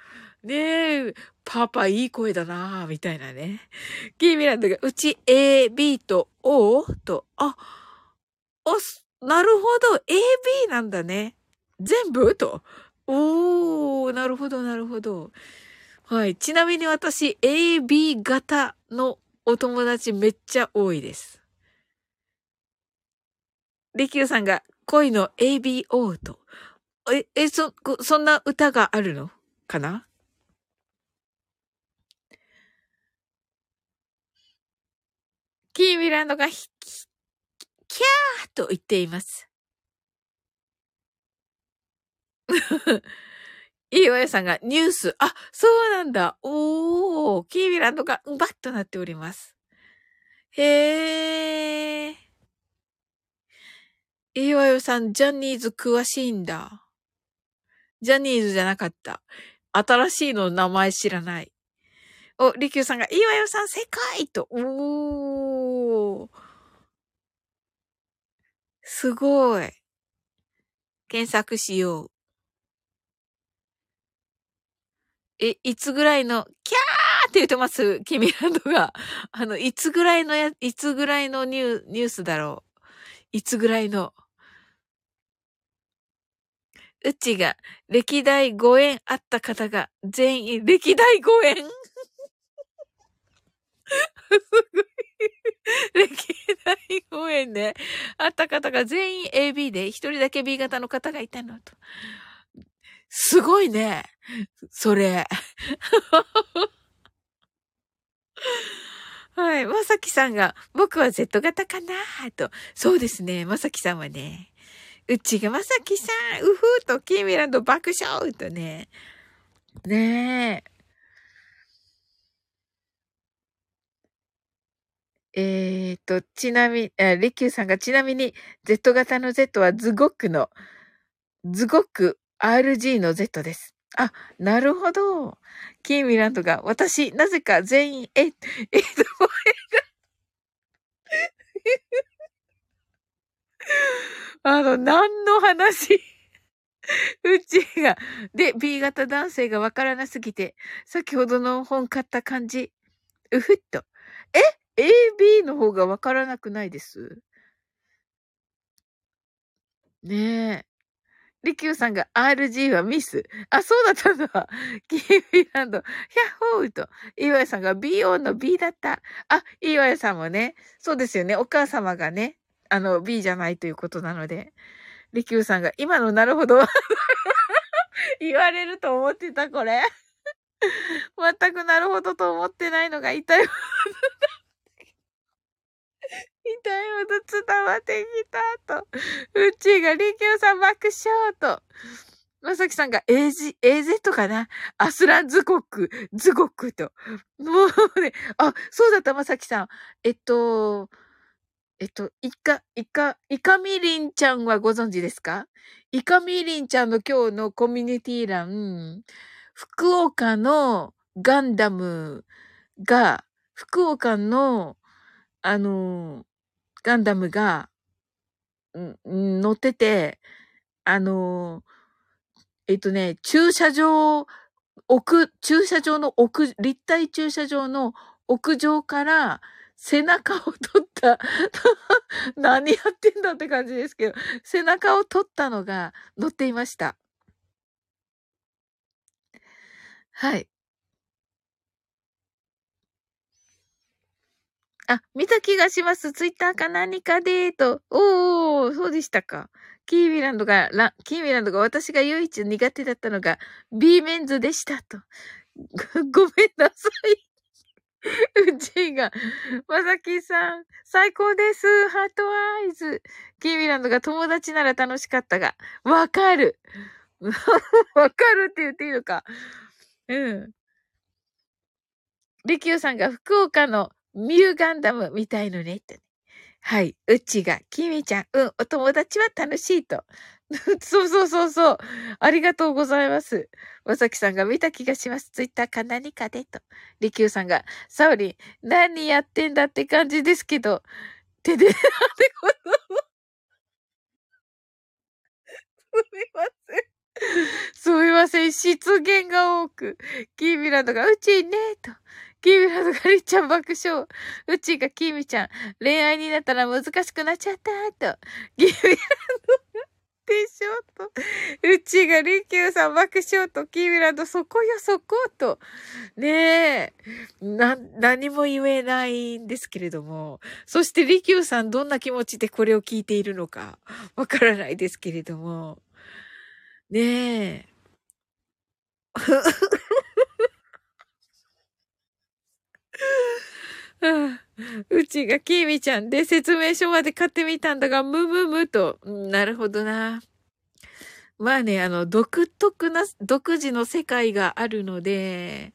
ねえ、パパいい声だなみたいなね。キーミランドが、うち A、B と O と、あ、おす、なるほど。AB んだね。全部？と。おー、なるほど、なるほど。はい。ちなみに私、AB 型のお友達めっちゃ多いです。リキューさんが恋の ABO と。え、え、そ、そんな歌があるの？かな？キーミランドがひ、キャーと言っています。いいわやさんがニュース。あ、そうなんだ。おー、キービランドがうばっとなっております。へー。いいわよさん、ジャニーズ詳しいんだ。ジャニーズじゃなかった。新しいの名前知らない。お、リキューさんが、いいわよさん、世界と。おー。すごい。検索しよう。え、いつぐらいの、キャーって言ってます？君ランドが。あの、いつぐらいのや、いつぐらいのニュニュースだろう。いつぐらいの。うちが歴代5円 あった方が全員、歴代5円すごい。歴代5円で、あった方が全員 AB で、一人だけ B 型の方がいたのと。すごいね。それ。はい。まさきさんが、僕は Z 型かなと。そうですね。まさきさんはね。うちがまさきさん、うふーと、キーミランド爆笑とね。ねえ。えーと、ちなみ、え、リキューさんがちなみに、Z 型の Z はズゴックの、ズゴック RG の Z です。あ、なるほど。キーミランドが、私、なぜか全員、え、えっと、あの、何の話？うちが、で、B 型男性がわからなすぎて、先ほどの本買った感じ、うふっと。え ?AB の方がわからなくないです？ねえ。リキューさんが RG はミス。あ、そうだったんだ。キービランド、ヒャッホーと、イワヤさんが BO の B だった。あ、イワヤさんもね、そうですよね。お母様がね、あの、B じゃないということなので。リキューさんが、今のなるほど。言われると思ってた、これ。全くなるほどと思ってないのが痛い。痛いほど伝わってきたと。うちがリキューさん爆笑と。まさきさんが AZ、AZ かなアスランズコック、ズゴックと。もうね、あ、そうだった、まさきさん。えっと、えっと、イカ、イカ、イカミリンちゃんはご存知ですか？イカミリンちゃんの今日のコミュニティ欄、福岡のガンダムが、福岡の、あの、ガンダムが、乗ってて、あの、えっとね、駐車場、奥、駐車場の奥、立体駐車場の屋上から背中を取った、何やってんだって感じですけど、背中を取ったのが乗っていました。はい。あ、見た気がします。ツイッターか何かで、と。おー、そうでしたか。キーミランドが、ラ、キーミランドが私が唯一苦手だったのが B メンズでしたと。ごめんなさい。うちが、まさきさん、最高です。 heart eyes。キーミランドが友達なら楽しかったが、わかる。わかるって言っていいのか。うん。リキューさんが福岡のミューガンダムみたいのね、って、はい。うちが、キミちゃん、うん、お友達は楽しいと。そうそうそうそう。ありがとうございます。まさきさんが見た気がします。ツイッターか何かでと。りきゅうさんが、サオリン、何やってんだって感じですけど、手で、なんてことすみません。すみません。失言が多く。キーミランドが、うちね、と。キーミランドがりちゃん爆笑。うちがキーミちゃん、恋愛になったら難しくなっちゃった、と。キーミランド、でしょと。うちがりきゅうさん爆笑と、キーミランドそこよそこ、と。ねえ。な、何も言えないんですけれども。そしてりきゅうさんどんな気持ちでこれを聞いているのか、わからないですけれども。ねえ。うちがキーミちゃんで説明書まで買ってみたんだが、むむむと。なるほどな。まあね、あの、独特な、独自の世界があるので、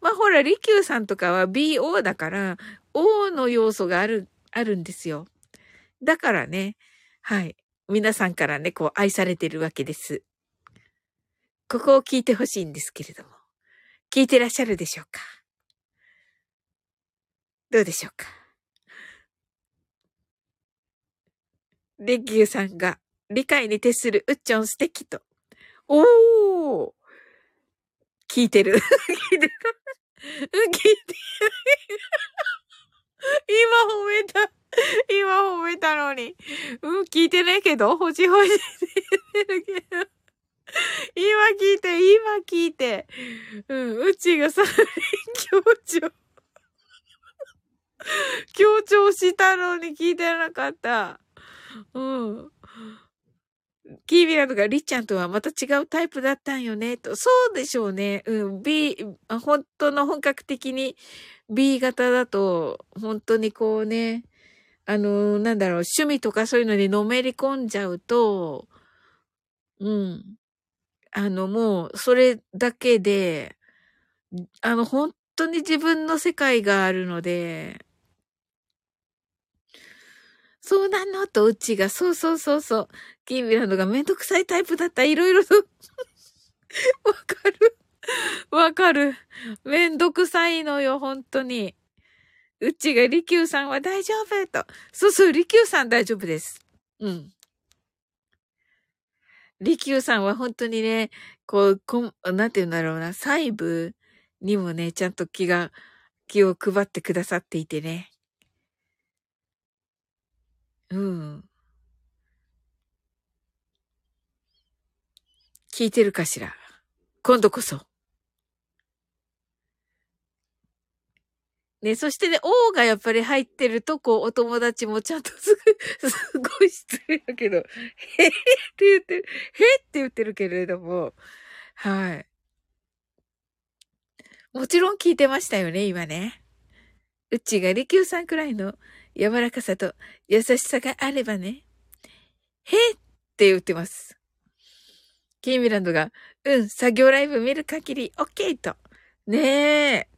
まあほら、リキューさんとかは BO だから、O の要素がある、あるんですよ。だからね、はい。皆さんからね、こう愛されてるわけです。ここを聞いてほしいんですけれども。聞いてらっしゃるでしょうか？どうでしょうかレギューさんが理解に徹するうっちょん素敵と。おー聞いてる。聞いてる。聞いてる。今褒めた。今褒めたのに。うん、聞いてないけど、ほじほじてるけど。今聞いて、今聞いて。うん、うちがサーリン強調。強調したのに聞いてなかった。うん。キービラとかリッちゃんとはまた違うタイプだったんよね、と。そうでしょうね。うん。B、本当の本格的に B 型だと、本当にこうね、あの、なんだろう、趣味とかそういうのにのめり込んじゃうと、うん。あの、もう、それだけで、あの、本当に自分の世界があるので、そうなの？と、うちが、そうそうそうそう。キービランドがめんどくさいタイプだった。いろいろと。わかる。わかる。めんどくさいのよ、本当に。うちがリキューさんは大丈夫と。そうそう、リキューさん大丈夫です。うん。リキューさんは本当にね、こう、こなんて言うんだろうな、細部にもね、ちゃんと気が、気を配ってくださっていてね。うん。聞いてるかしら？今度こそ。ね、そしてね、王がやっぱり入ってると、こう、お友達もちゃんとすぐ、すごい失礼だけど、へへって言ってる、へって言ってるけれども、はい。もちろん聞いてましたよね、今ね。うちが利休さんくらいの柔らかさと優しさがあればね。へって言ってます。キーミランドが、うん、作業ライブ見る限り、オッケーと。ねえ。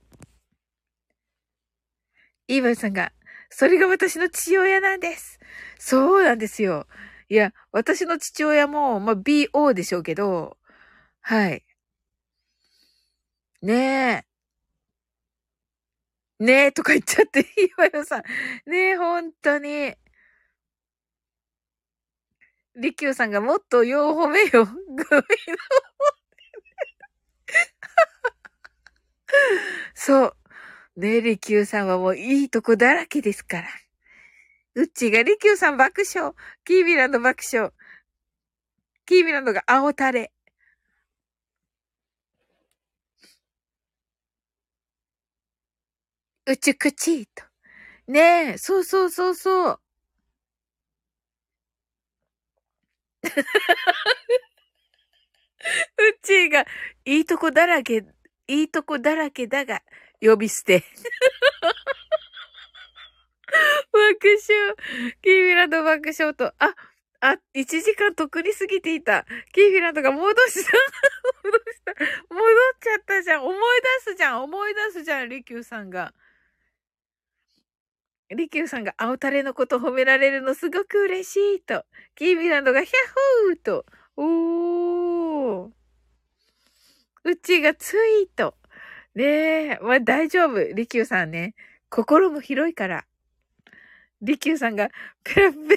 イーバンさんが、それが私の父親なんです。そうなんですよ。いや、私の父親も、まあ、BO でしょうけど、はい。ねえ。ねえとか言っちゃっていいわよさん。ねえ、ほんとに。リキューさんがもっとよう褒めよ。グミの。そう。ねえ、リキューさんはもういいとこだらけですから。うっちがリキューさん爆笑。キービランド爆笑。キービランドが青タレ。うちくちーと。ねえ、そうそうそうそう。うちーが、いいとこだらけ、いいとこだらけだが、呼び捨て。爆笑。キーミランド爆笑と、あ、あ、1時間とっくに過ぎていた。キーフィランドが戻した。戻した。戻っちゃったじゃん。思い出すじゃん。思い出すじゃん、リキューさんが。リキューさんが青タレのこと褒められるのすごく嬉しいと。キーミランドがヒャッホーと。おー。うちがツイート。ねえ、まあ大丈夫。リキューさんね。心も広いから。リキューさんが、ペラペラペラ、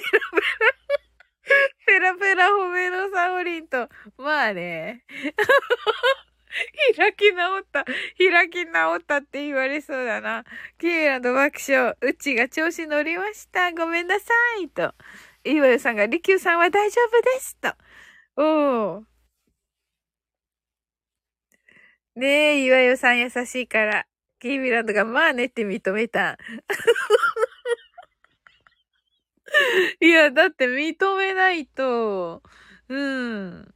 ペラペラ褒めのサオリンと、まあね。開き直った。開き直ったって言われそうだな。キーラの爆笑。うちが調子乗りました。ごめんなさい。と。イワヨさんが、リキューさんは大丈夫です。と。おー。ねえ、岩代さん優しいから。キービランドがまあねって認めた。いや、だって認めないと、うん。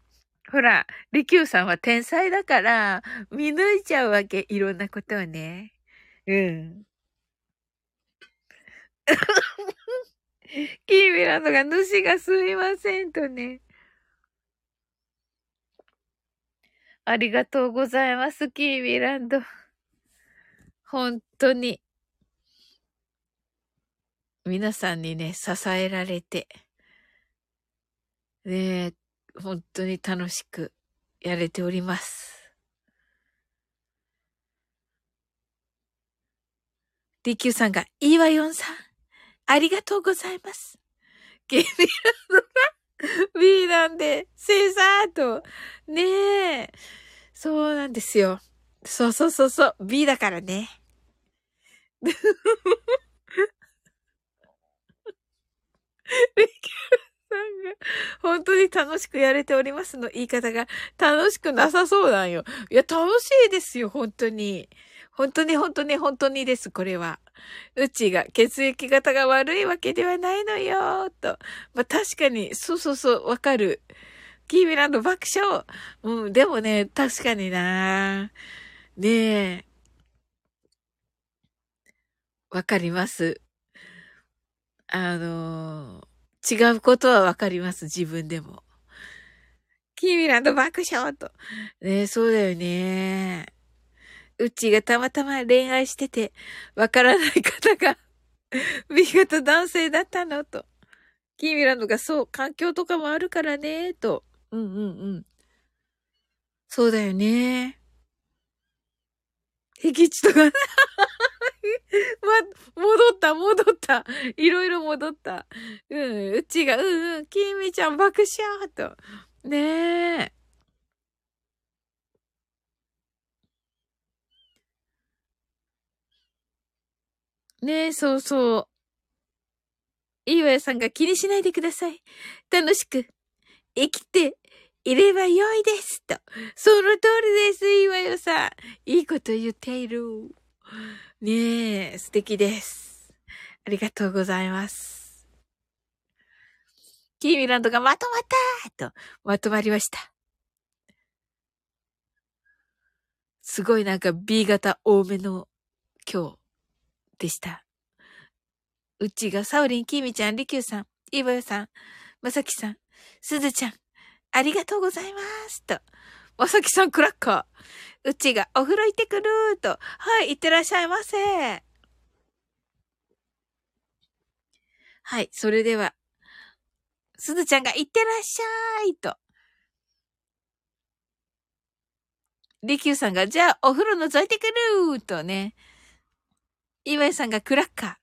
ほら、リキューさんは天才だから、見抜いちゃうわけ。いろんなことをね。うん。キービランドが主がすみませんとね。ありがとうございます、キービランド。本当に。皆さんにね、支えられて、ねえ本当に楽しくやれております。DQ さんが、いいわよんさん、ありがとうございます。キービランドが B なんで、セーサーと、ねえ。そうなんですよ。そうそうそうそう。B だからね。リキューさんが、本本当に楽しくやれておりますの言い方が楽しくなさそうなんよ。いや、楽しいですよ、本当に。本当に本当に本当にです、これは。うちが血液型が悪いわけではないのよ、と。まあ、確かに、そうそうそう、わかる。キーミランド爆笑。うん、でもね、確かになねえ。わかります。あのー、違うことはわかります、自分でも。キーミランド爆笑と。ねそうだよね。うちがたまたま恋愛してて、わからない方が、B 型男性だったのと。キーミランドがそう、環境とかもあるからね、と。うんうんうん。そうだよね。僻地とか、ま、戻った、戻った。いろいろ戻った。うん、うちが、うんうん、きみちゃん爆笑と。ねえ。ねえ、そうそう。いいわよさんが気にしないでください。楽しく生きていればよいですと。その通りです、いわよさん。いいこと言っている。ねえ、素敵です。ありがとうございます。キーミランドがまとまったと、まとまりました。すごいなんか B 型多めの今日でした。うちがサウリン、キーミちゃん、リキューさん、イーバヨさん、まさきさん、すずちゃん、ありがとうございます。と。まさきさんクラッカー。うちがお風呂行ってくると。はい、行ってらっしゃいませ。はい、それでは、すずちゃんが行ってらっしゃいと。りきゅうさんが、じゃあお風呂覗いてくるとね。岩井さんがクラッカー。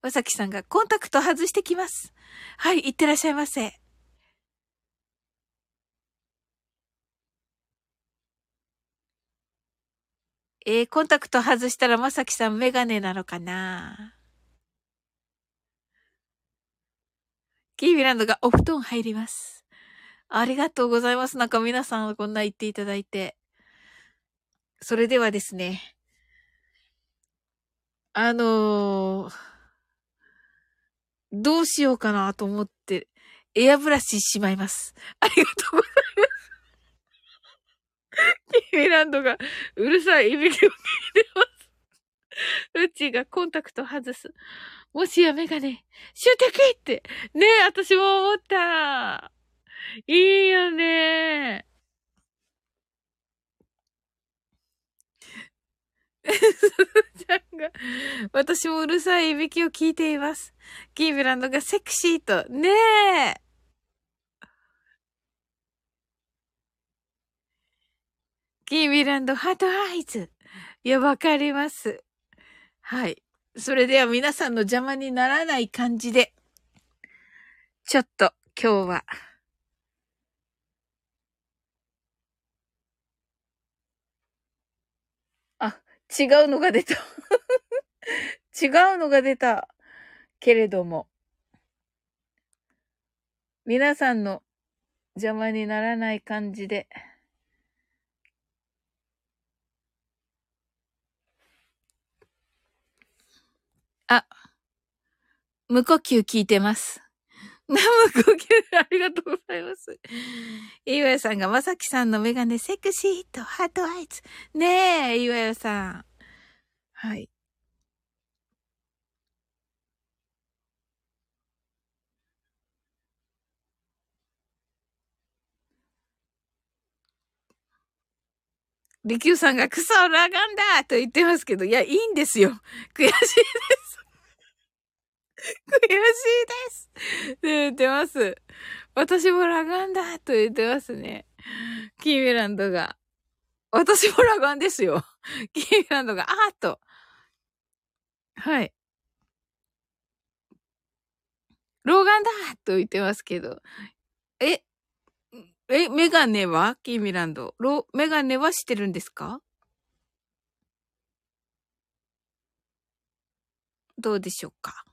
まさきさんがコンタクト外してきます。はい、行ってらっしゃいませ。えー、コンタクト外したらまさきさんメガネなのかな？キービランドがお布団入ります。ありがとうございます。なんか皆さんこんな言っていただいて。それではですね。あのー、どうしようかなと思って、エアブラシしまいます。ありがとうございます。キーミランドがうるさいいびきを聞いてます。うちがコンタクト外す。もしやメガネ、終的って。ねえ、私も思った。いいよね。すずちゃんが、私もうるさいいびきを聞いています。キーブランドがセクシーと、ねえ。キーミランドハートアイズ。いや、わかります。はい。それでは皆さんの邪魔にならない感じで、ちょっと今日は、あ、違うのが出た。違うのが出た。けれども、皆さんの邪魔にならない感じで、あ、無呼吸聞いてます。無呼吸、ありがとうございます。岩屋さんが、まさきさんのメガネセクシーとハートアイズ。ねえ、岩屋さん。はい。リキューさんがクソラガンだと言ってますけど、いや、いいんですよ。悔しいです。悔しいです。って言ってます。私もラガンだと言ってますね。キーミランドが。私もラガンですよ。キーミランドが、あーっと。はい。老眼だと言ってますけど。え、え、メガネは？キーミランド。ロ、メガネはしてるんですか？どうでしょうか？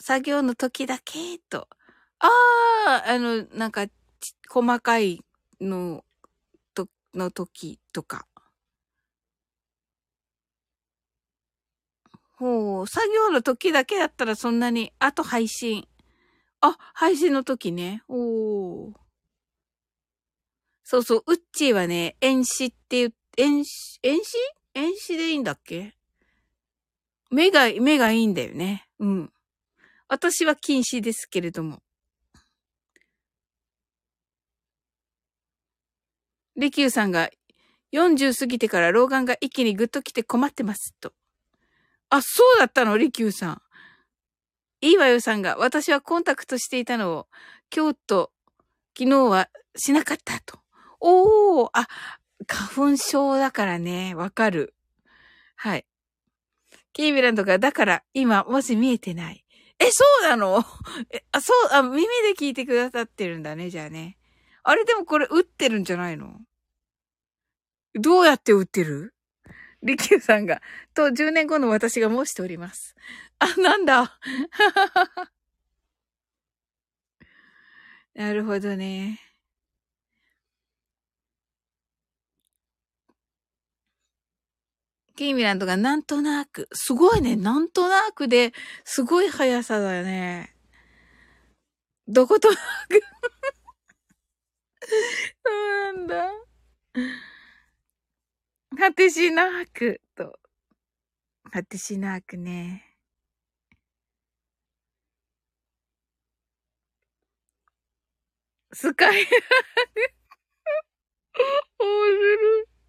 作業の時だけと。ああ、あの、なんか、細かいの、と、の時とか。ほう、作業の時だけだったらそんなに、あと配信。あ、配信の時ね。おー。そうそう、うっちーはね、演詞って言う、演詞、演詞？演詞でいいんだっけ？目が、目がいいんだよね。うん。私は禁止ですけれども。利休さんが40過ぎてから老眼が一気にぐっと来て困ってますと。あ、そうだったの？利休さん。いいわよさんが私はコンタクトしていたのを今日と昨日はしなかったと。おー、あ、花粉症だからね、わかる。はい。キービランドが、だから今もし見えてない。え、そうなの？え、あ、そう、あ、耳で聞いてくださってるんだね、じゃあね。あれでもこれ打ってるんじゃないの？どうやって打ってる？リキューさんが、と10年後の私が申しております。あ、なんだ？なるほどね。キーミランドがなんとなく、すごいね、なんとなくで、すごい速さだよね。どことなく そうなんだ。果てしなくと。果てしなくね。スカイラーク。面白い。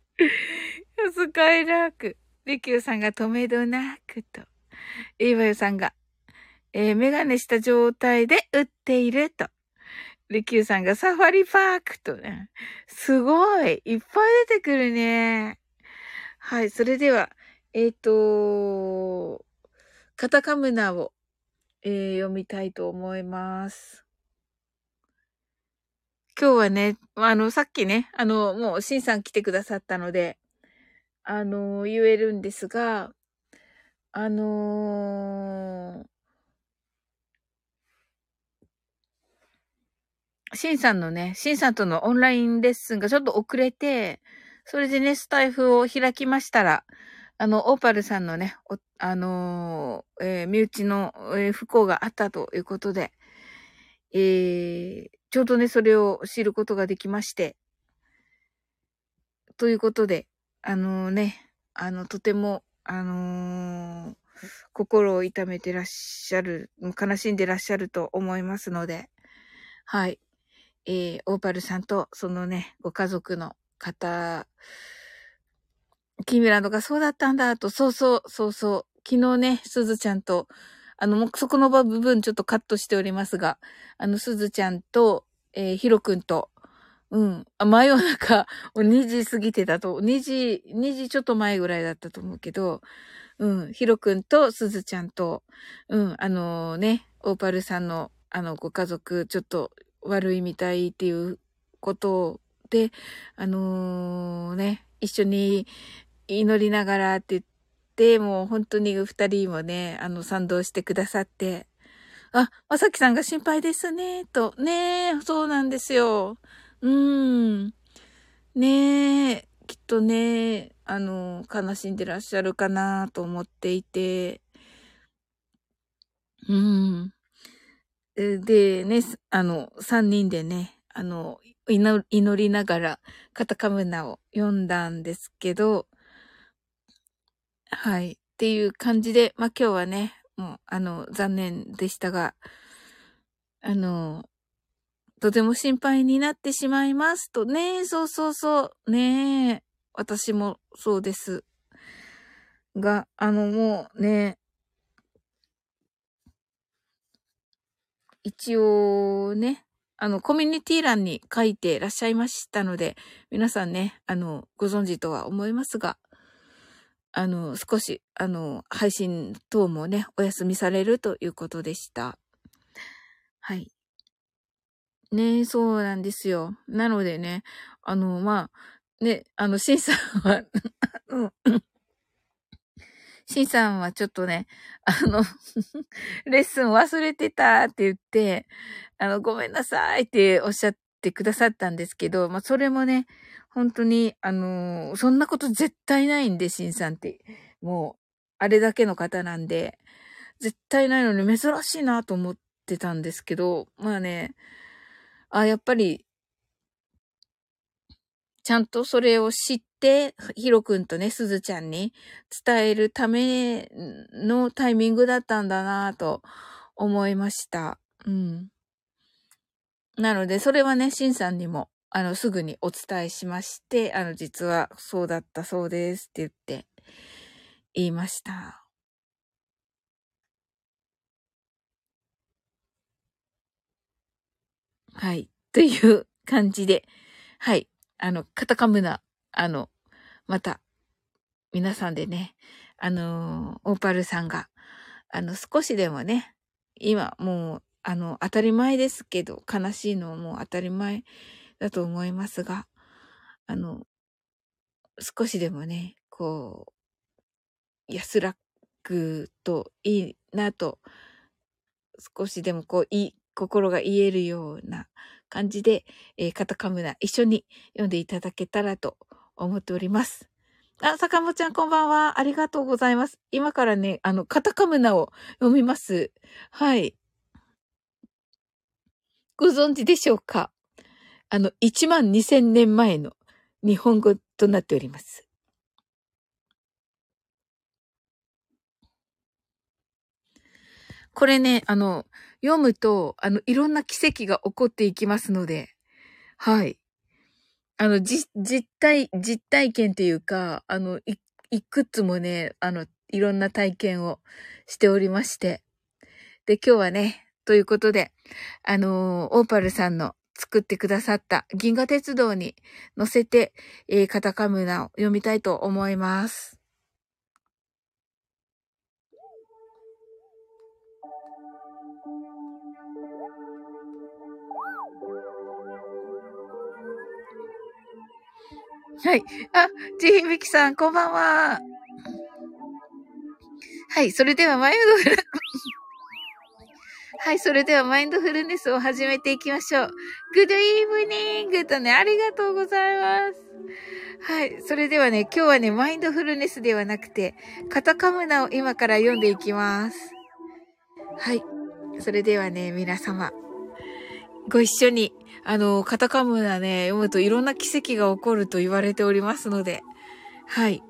スカイラーク。リキューさんが止めどなくと。イーバヨさんが、えー、メガネした状態で打っていると。リキューさんがサファリパークとね。すごいいっぱい出てくるね。はい、それでは、えっ、ー、と、カタカムナを、えー、読みたいと思います。今日はね、あの、さっきね、あの、もう、シンさん来てくださったので、あの、言えるんですが、あのー、シンさんのね、シンさんとのオンラインレッスンがちょっと遅れて、それでね、スタイフを開きましたら、あの、オーパルさんのね、あのー、えー、身内の、えー、不幸があったということで、えー、ちょうどね、それを知ることができまして、ということで、あのね、あの、とても、あの心を痛めてらっしゃる、悲しんでらっしゃると思いますので、はい。えー、オーパルさんと、そのね、ご家族の方、キーミランドがそうだったんだと、そうそう、そうそう。昨日ね、すずちゃんと、あの、もうそこの部分ちょっとカットしておりますが、あの、すずちゃんと、えー、ひろくんと、うん。あ、真夜中、2時過ぎてたと、2時、2時ちょっと前ぐらいだったと思うけど、うん。ひろくんとすずちゃんと、うん。あのー、ね、オーパルさんの、あの、ご家族、ちょっと悪いみたいっていうことで、あのー、ね、一緒に祈りながらって言って、もう本当に二人もね、あの、賛同してくださって、あ、まさきさんが心配ですね、と。ねえ、そうなんですよ。うーん。ねえ、きっとね、あの、悲しんでらっしゃるかなと思っていて。うん。でね、あの、三人でね、あの、祈りながらカタカムナを読んだんですけど、はい。っていう感じで、まあ、今日はね、もう、あの、残念でしたが、あの、とても心配になってしまいますとね、そうそうそう、ね私もそうです。が、あの、もうね、一応ね、あの、コミュニティ欄に書いてらっしゃいましたので、皆さんね、あの、ご存知とは思いますが、あの、少し、あの、配信等もね、お休みされるということでした。はい。ねそうなんですよ。なのでね、あの、まあ、ね、あの、シンさんは シンさんはちょっとね、あの レッスン忘れてたって言って、あの、ごめんなさいっておっしゃってくださったんですけど、まあ、それもね、本当に、あのー、そんなこと絶対ないんで、シンさんって。もう、あれだけの方なんで、絶対ないのに珍しいなと思ってたんですけど、まあね、あ、やっぱり、ちゃんとそれを知って、ヒロくんとね、すずちゃんに伝えるためのタイミングだったんだなと思いました。うん。なので、それはね、シンさんにも、あの、すぐにお伝えしまして、あの、実はそうだったそうですって言って、言いました。はい。という感じで、はい。あの、カタカムナ、あの、また、皆さんでね、あのオーパルさんが、あの、少しでもね、今、もう、あの、当たり前ですけど、悲しいのはもう当たり前だと思いますが、あの、少しでもね、こう、安らくといいなと、少しでもこう、いい、心が言えるような感じで、えー、カタカムナ一緒に読んでいただけたらと思っております。あ、坂本ちゃんこんばんは。ありがとうございます。今からね、あの、カタカムナを読みます。はい。ご存知でしょうか？あの、1万2000年前の日本語となっております。これね、あの、読むと、あの、いろんな奇跡が起こっていきますので、はい。あの、じ、実体、実体験っていうか、あの、い、いくつもね、あの、いろんな体験をしておりまして。で、今日はね、ということで、あの、オーパルさんの作ってくださった銀河鉄道に乗せて、えー、カタカムナを読みたいと思います。はい。あ、ちひびきさん、こんばんは。はい。それでは、マインドフル、はい。それでは、マインドフルネスを始めていきましょう。Good evening! とね、ありがとうございます。はい。それではね、今日はね、マインドフルネスではなくて、カタカムナを今から読んでいきます。はい。それではね、皆様、ご一緒にあの、カタカムナね、読むといろんな奇跡が起こると言われておりますので、はい。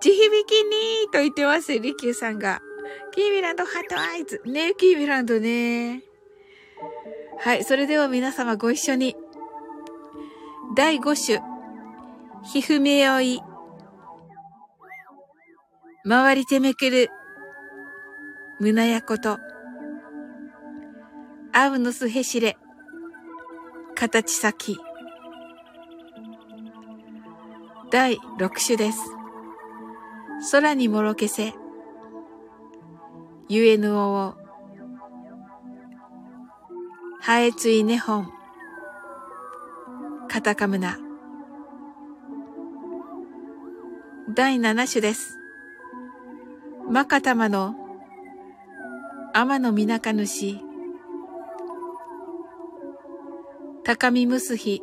地響きにーと言ってます、リキューさんが。キーミランドハートアイズ。ねキーミランドね。はい、それでは皆様ご一緒に。第5種。ひふめよい。回りてめくる。胸やこと。アウノスヘシレ。形先。第六種です。空にもろけせ。UNO を。ハエツイネホン。カタカムナ。第七種です。マカタマの天のみなか主。高みむすひ、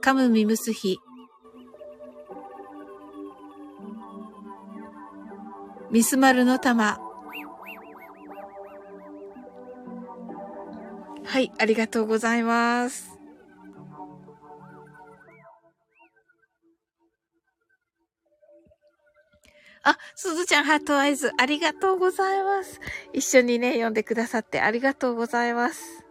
かむみむすひ、ミスマルの玉。はい、ありがとうございます。あ、すずちゃんハートアイズ、ありがとうございます。一緒にね、読んでくださってありがとうございます。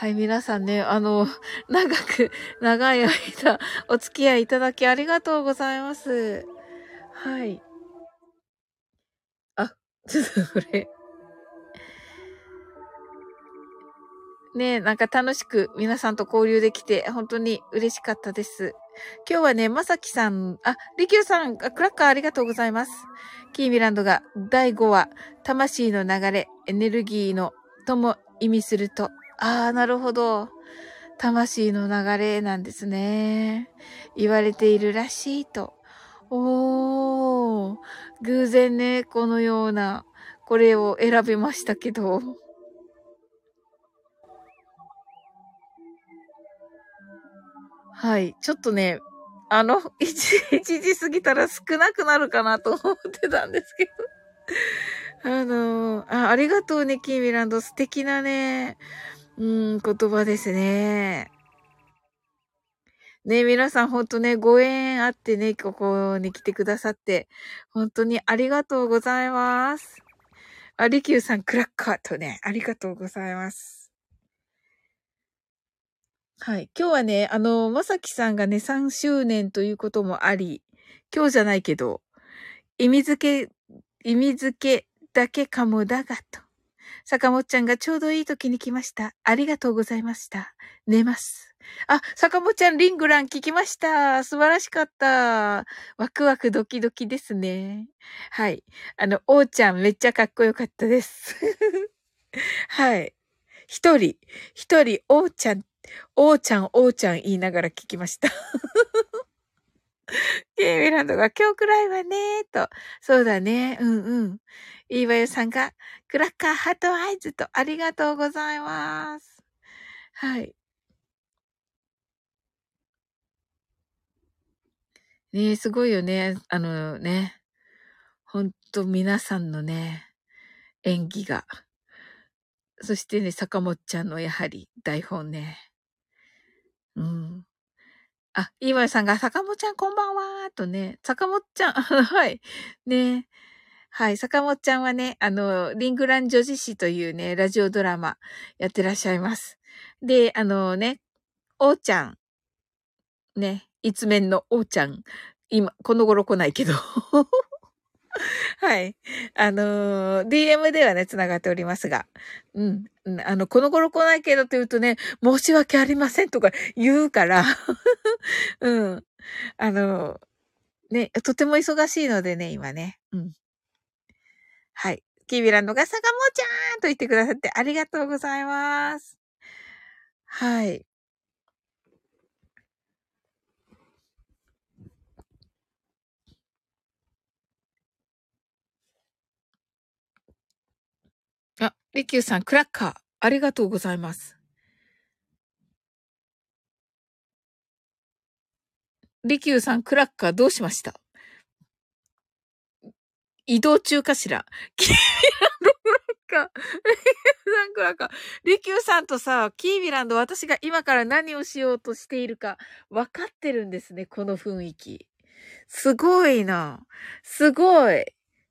はい、皆さんね、あの、長く、長い間、お付き合いいただきありがとうございます。はい。あ、ちょっとこれ。ねなんか楽しく皆さんと交流できて、本当に嬉しかったです。今日はね、まさきさん、あ、りきゅうさん、クラッカーありがとうございます。キーミランドが第5話、魂の流れ、エネルギーのとも意味するとああ、なるほど。魂の流れなんですね。言われているらしいと。おー、偶然ね、このような、これを選びましたけど。はい。ちょっとね、あの、1, 時過ぎたら少なくなるかなと思ってたんですけど。あのあ、ありがとうね、キーミランド。素敵なね、うん、言葉ですね。ね、皆さんほんとね、ご縁あってね、ここに来てくださって、本当にありがとうございます。あ、りきゅうさん、クラッカーとね、ありがとうございます。はい。今日はね、あの、まさきさんがね、3周年ということもあり、今日じゃないけど、意味付け、意味付けだけかもだがと。坂本ちゃんがちょうどいい時に来ました。ありがとうございました。寝ます。あ、坂本ちゃん、リングラン聞きました。素晴らしかった。ワクワクドキドキですね。はい。あの、おーちゃんめっちゃかっこよかったです。はい。一人、一人、おーちゃん、おーちゃん、おーちゃん言いながら聞きました。ケイミランドが今日くらいはねと。そうだね。うんうん。いいわよさんが、クラッカーハートアイズとありがとうございます。はい。ねえ、すごいよね。あのね。ほんと皆さんのね、演技が。そしてね、坂本ちゃんのやはり台本ね。うん。あ、いわさんが、坂本ちゃんこんばんはとね、坂本ちゃん、はい。ね。はい。坂本ちゃんはね、あの、リングラン女子誌というね、ラジオドラマやってらっしゃいます。で、あのね、おーちゃん、ね、一面のおーちゃん、今、この頃来ないけど。はい。あのー、DM ではね、繋がっておりますが。うん。あの、この頃来ないけどって言うとね、申し訳ありませんとか言うから。うん。あのー、ね、とても忙しいのでね、今ね。うん。はい。キービランドが坂本ちゃんと言ってくださってありがとうございます。はい。あ、リキューさん、クラッカー、ありがとうございます。リキューさん、クラッカーどうしました？移動中かしら？キービランドクラッカー。リキューさんクラッカー。リキューさんとさ、キービランド私が今から何をしようとしているか分かってるんですね、この雰囲気。すごいな。すごい。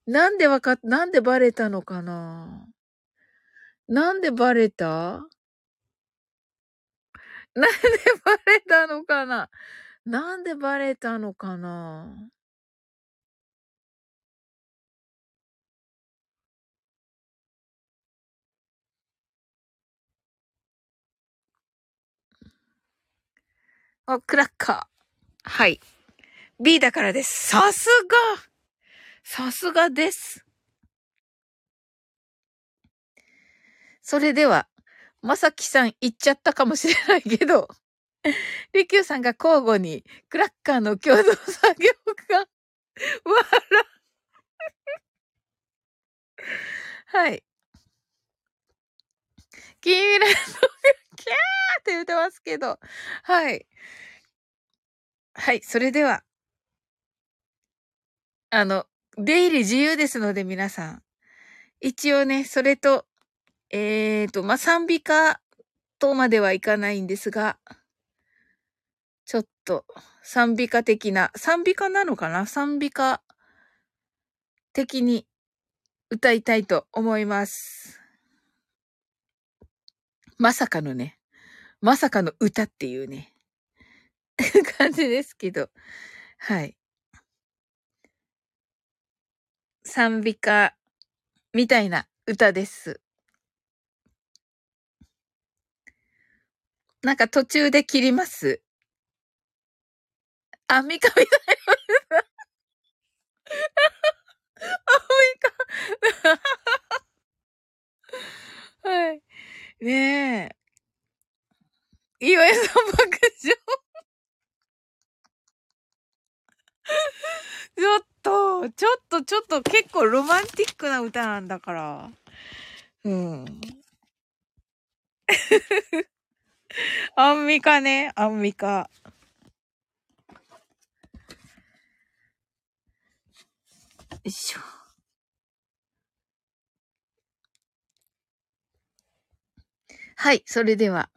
なんでわか、なんでバレたのかな？なんでバレた？なんでバレたのかな？なんでバレたのかな？あ、クラッカー。はい。B だからです。さすがさすがです。それでは、まさきさん言っちゃったかもしれないけど、りきゅうさんが交互にクラッカーの共同作業が、わら。はい。キーミランドがキャーって言ってますけど、はい。はい、それでは、あの、出入り自由ですので皆さん。一応ね、それと、えーと、まあ、賛美歌とまではいかないんですが、ちょっと賛美歌的な、賛美歌なのかな？賛美歌的に歌いたいと思います。まさかのね、まさかの歌っていうね、感じですけど、はい。賛美歌みたいな歌です。なんか途中で切ります。アンミカみたいな。アンミカ。ねえ。い井さん爆笑。ちょっと、ちょっと、ちょっと、結構ロマンティックな歌なんだから。うん。アンミカね、アンミカ。よいしょ。はい、それでは。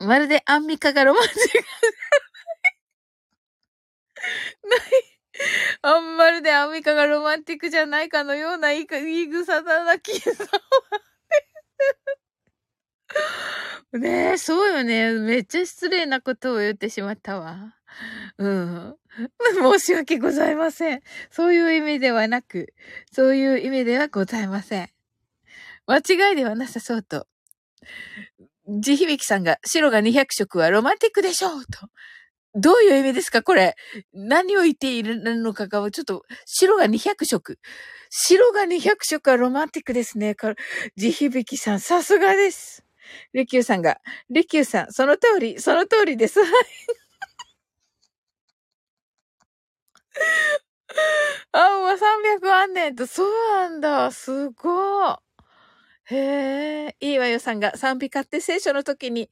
まるでアンミカがロマンチック。ない。あんまるでアンミカがロマンティックじゃないかのような言い草だな、キさんは。ねえ、そうよね。めっちゃ失礼なことを言ってしまったわ。うん。申し訳ございません。そういう意味ではなく、そういう意味ではございません。間違いではなさそうと。地響さんが白が200色はロマンティックでしょうと。どういう意味ですかこれ。何を言っているのかが、ちょっと、白が200色。白が200色はロマンティックですね。地響さん、さすがです。レキューさんが、レキューさん、その通り、その通りです。あ、もう300万年と、そうなんだ。すごい。へえ、いいわよさんが賛美歌って聖書の時に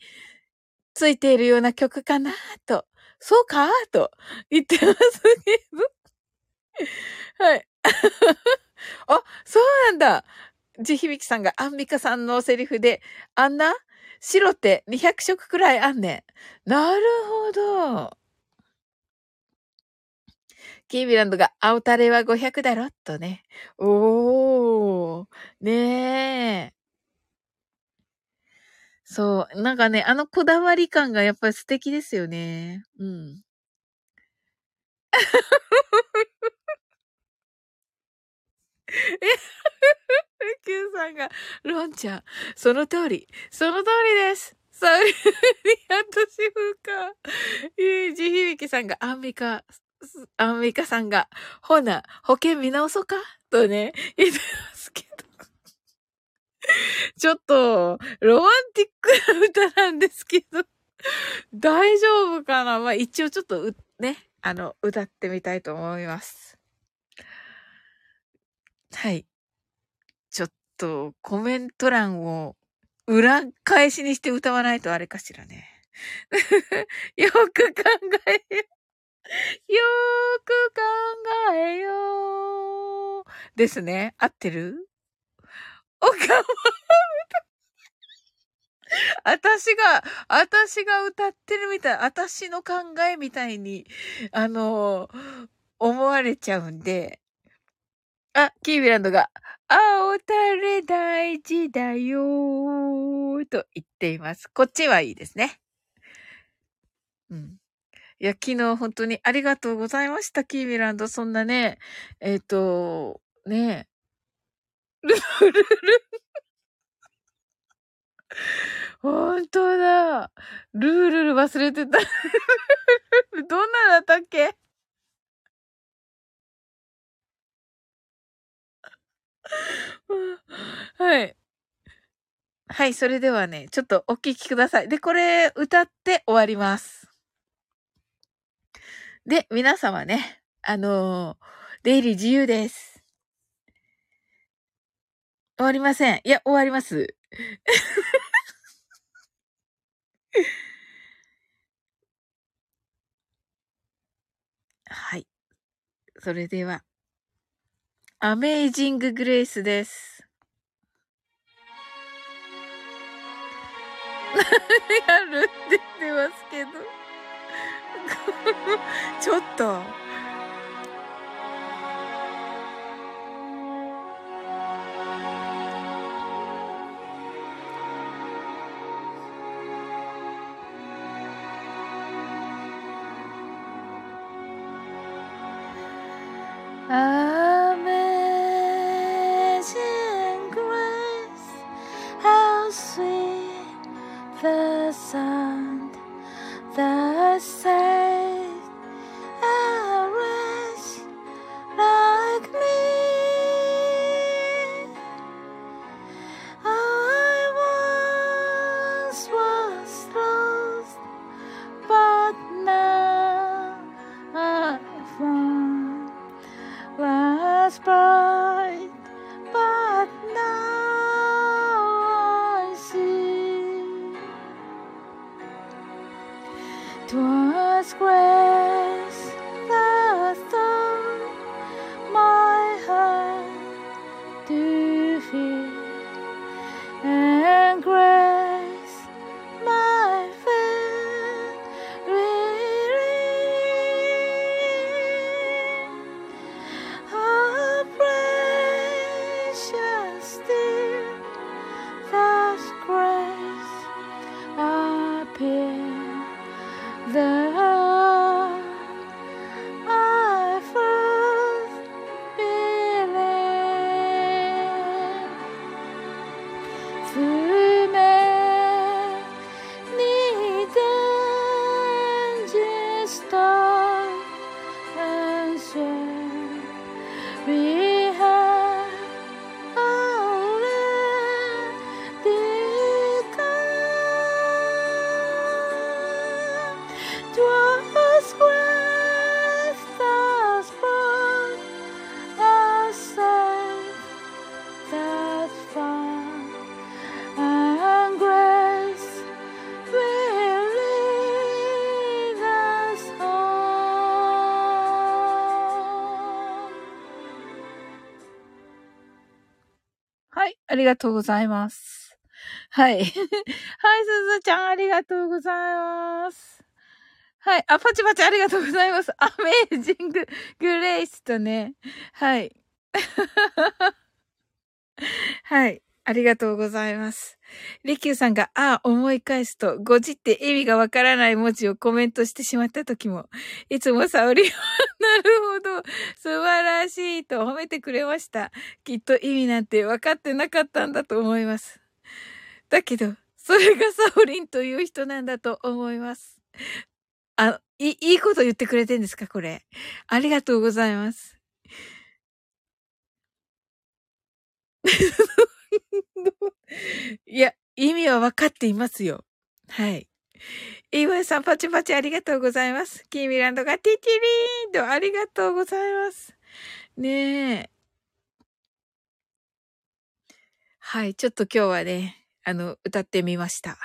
ついているような曲かなと、そうかと言ってますけど。はい。あ、そうなんだ。地響さんがアンミカさんのセリフで、あんな？白って200色くらいあんねん。なるほど。キービランドが、青タレは500だろとね。おー。ねえ。そう。なんかね、あのこだわり感がやっぱり素敵ですよね。うん。え、Q さんが、ロンちゃん、その通り、その通りです。それに、私風か。いい、地響さんが、アンミカ、アンミカさんが、ほな、保険見直そうか？とね、言ってますけど。ちょっと、ロマンティックな歌なんですけど、大丈夫かな？まあ一応ちょっとね、あの、歌ってみたいと思います。はい。ちょっと、コメント欄を裏返しにして歌わないとあれかしらね。よく考えよ。よーく考えよう。ですね。合ってる？おかま私が、私が歌ってるみたい、私の考えみたいに、あの思われちゃうんで。あ、キービランドが、青タレ大事だよーと言っています。こっちはいいですね。うん。いや、昨日本当にありがとうございました、キーミランド。そんなね、えっ、ー、と、ねルルル。本当だ。ルールル忘れてた。どんなだったっけ？はい。はい、それではね、ちょっとお聞きください。で、これ歌って終わります。で、皆様ね、あのー、出入り自由です。終わりません。いや、終わります。はい。それでは、アメイジンググレイスです。やるって言ってますけど。ちょっと。ありがとうございます。はい。はい、すずちゃん、ありがとうございます。はい。あ、パチパチありがとうございます。アメージング、グレイスとね。はい。はい。ありがとうございます。リキューさんが、ああ、思い返すと、ごじって意味がわからない文字をコメントしてしまった時も、いつもサオリは、なるほど、素晴らしいと褒めてくれました。きっと意味なんて分かってなかったんだと思います。だけど、それがサオリンという人なんだと思います。あ、い、いいこと言ってくれてんですかこれ。ありがとうございます。いや、意味は分かっていますよ。はい。イーワイさん、パチパチありがとうございます。キーミランドがティティリーンとありがとうございます。ねえ。はい、ちょっと今日はね、あの、歌ってみました。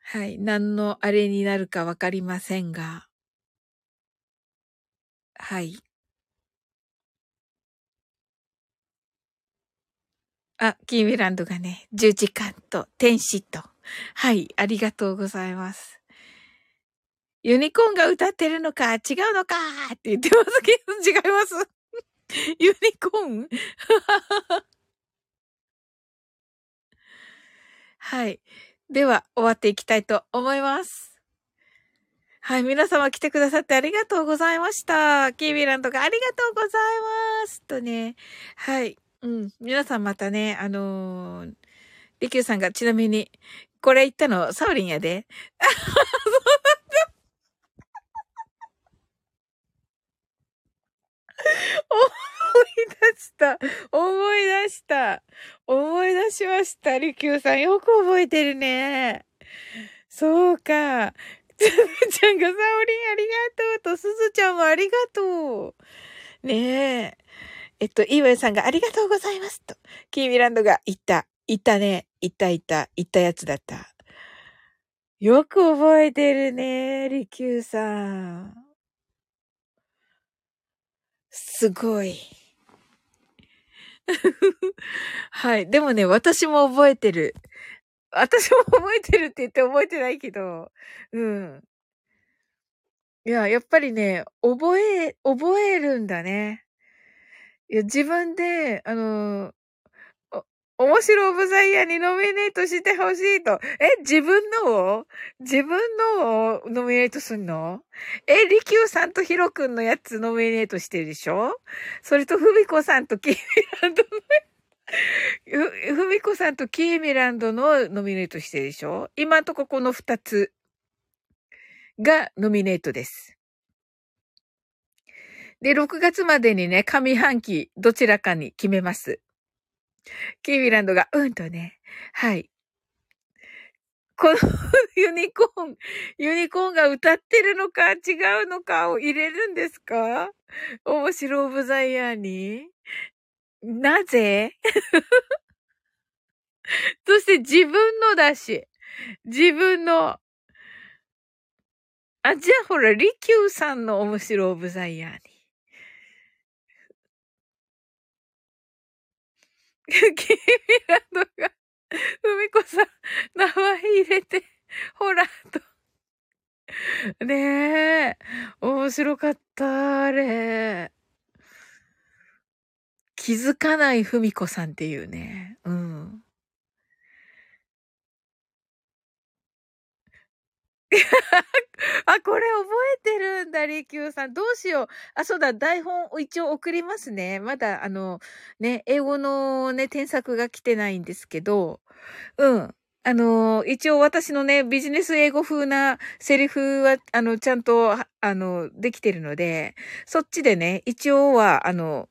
はい、何のあれになるかわかりませんが。はい。あ、キーミランドがね、十時間と天使と。はい、ありがとうございます。ユニコーンが歌ってるのか、違うのかって言ってますけど、違います。ユニコーン？はい。では、終わっていきたいと思います。はい。皆様来てくださってありがとうございました。キービランドがありがとうございます。とね。はい。うん。皆さんまたね、あのー、リキューさんがちなみに、これ言ったの、サウリンやで。思い出した。思い出した。思い出しました。リキューさんよく覚えてるね。そうか。つぶちゃんがサオリンありがとうと、すずちゃんもありがとう。ねえ。えっと、イーウェンさんがありがとうございますと。キーミランドが言った。言ったね。言った言った。言ったやつだった。よく覚えてるね、リキューさん。すごい。はい。でもね、私も覚えてる。私も覚えてるって言って覚えてないけど、うん。いや、やっぱりね、覚え、覚えるんだね。や、自分で、あの、お、面白オブザイヤーにノミネートしてほしいと。え、自分のを？自分のをノミネートすんの？え、リキューさんとヒロくんのやつノミネートしてるでしょ？それとフミコさんとキーミランドの ふ、ふみこさんとキーミランドのノミネートしてるでしょ？今んとここの二つがノミネートです。で、6月までにね、上半期どちらかに決めます。キービランドが、うんとね、はい。このユニコーン、ユニコーンが歌ってるのか違うのかを入れるんですか？面白オブザイヤーになぜ？そして自分のだし、自分の。あ、じゃあほら、リキューさんの面白オブザイヤーに。キーミランドが、ふみこさん、名前入れて、ほら、と。ねえ、面白かった、あれ。気づかないふみこさんっていうね。うん。あ、これ覚えてるんだ、リキューさん。どうしよう。あ、そうだ、台本を一応送りますね。まだ、あの、ね、英語のね、添削が来てないんですけど、うん。あの、一応私のね、ビジネス英語風なセリフは、あの、ちゃんと、あの、できてるので、そっちでね、一応は、あの、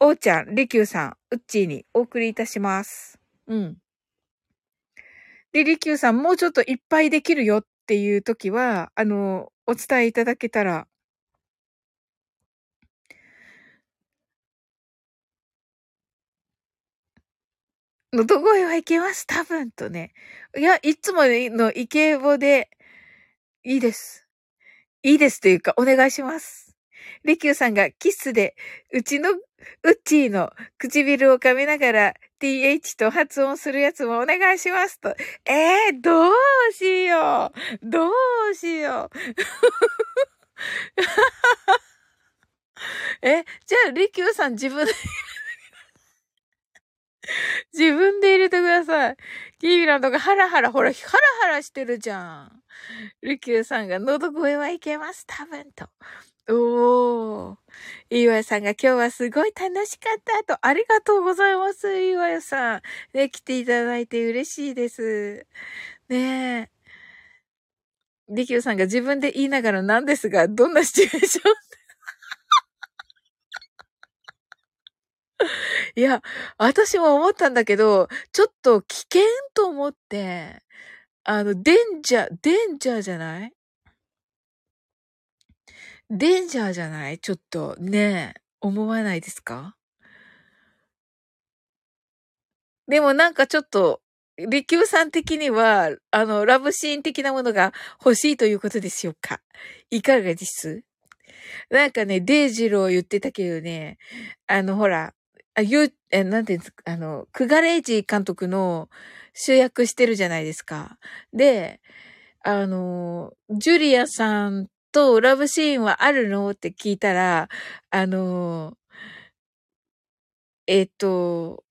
おーちゃん、リキューさん、うっちーにお送りいたします。うん。で、リキューさん、もうちょっといっぱいできるよっていう時は、あの、お伝えいただけたら。のど声はいけます、多分とね。いや、いつものイケボで、いいです。いいですというか、お願いします。リキューさんがキスで、うちの、ウッチーの唇を噛みながら th と発音するやつもお願いしますと。えー、どうしよう。どうしよう。え、じゃあ、リキューさん自分で自分で入れてください。キーランドがハラハラ、ほら、ハラハラしてるじゃん。リキューさんが喉声はいけます、多分と。おー。岩井さんが今日はすごい楽しかったと。ありがとうございます、岩井さん。ね、来ていただいて嬉しいです。ねえ。リキューさんが自分で言いながらなんですが、どんなシチュエーション いや、私も思ったんだけど、ちょっと危険と思って、あの、デンジャー、デンジャーじゃない？デンジャーじゃない？ちょっと、ねえ、思わないですか？でもなんかちょっと、リキューさん的には、あの、ラブシーン的なものが欲しいということでしょうか？いかがです？なんかね、デイジロー言ってたけどね、あの、ほら、あ、ゆえ、なんていうんですか、あの、クガレイジ監督の主役してるじゃないですか。で、あの、ジュリアさんとラブシーンはあるの？って聞いたら、あの、えっ、と、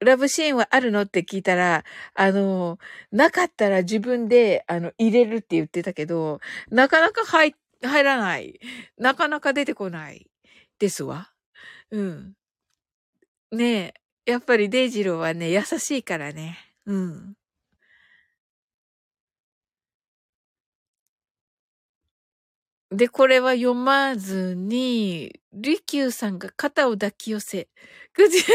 ラブシーンはあるの？って聞いたら、あの、なかったら自分で、あの、入れるって言ってたけど、なかなか入、入らない。なかなか出てこない。ですわ。うん。ねえ、やっぱりデイジローはね、優しいからね。うん。で、これは読まずに、リキューさんが肩を抱き寄せ、ぐじ、いや、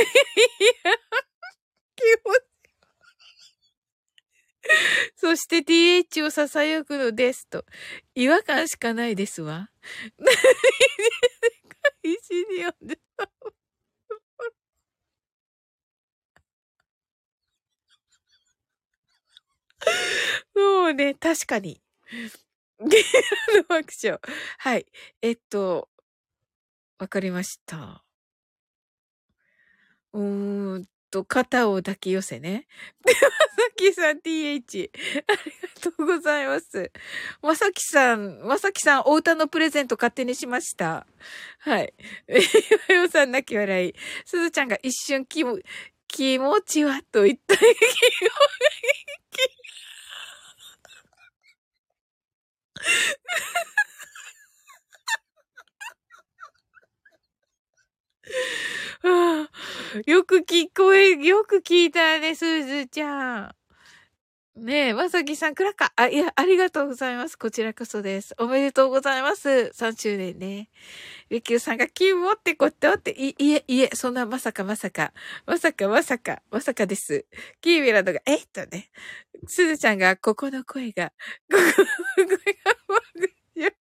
気持ちそして th を囁くのですと。違和感しかないですわ。何石に読んでた そうね、確かに。ゲームのアクション。はい。えっと、わかりました。うーんと、肩を抱き寄せね。で、まさきさん TH。ありがとうございます。まさきさん、まさきさん、お歌のプレゼント勝手にしました。はい。え、よよさん泣き笑い。すずちゃんが一瞬気も、気持ちは？と言った。気持ち よく聞こえ、よく聞いたね、すずちゃん。ねえ、まさきさん、くらか。あ、いや、ありがとうございます。こちらこそです。おめでとうございます。3周年ね。りきゅうさんが、キモってことって、い、いえ、いえ、そんなまさかまさか、まさかまさか、まさかです。キーミランドが、えっとね。すずちゃんが、ここの声が、ここ の声が、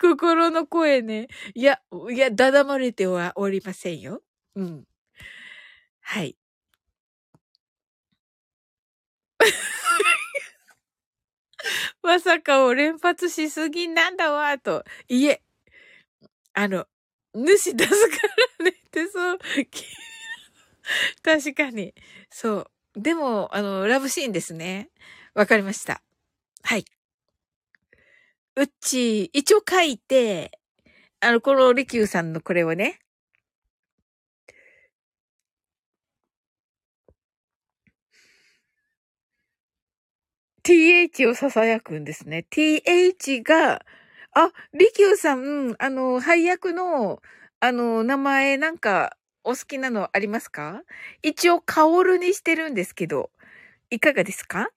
心の声ね。いや、いや、だだまれてはおりませんよ。うん。はい。まさかを連発しすぎなんだわ、と。いえ、あの、主出すからねってそう。確かに。そう。でも、あの、ラブシーンですね。わかりました。はい。うち、一応書いて、あの、このリキューさんのこれをね、th を囁くんですね。th が、あ、リキューさん、あの、配役の、あの、名前なんか、お好きなのありますか？一応、カオルにしてるんですけど、いかがですか？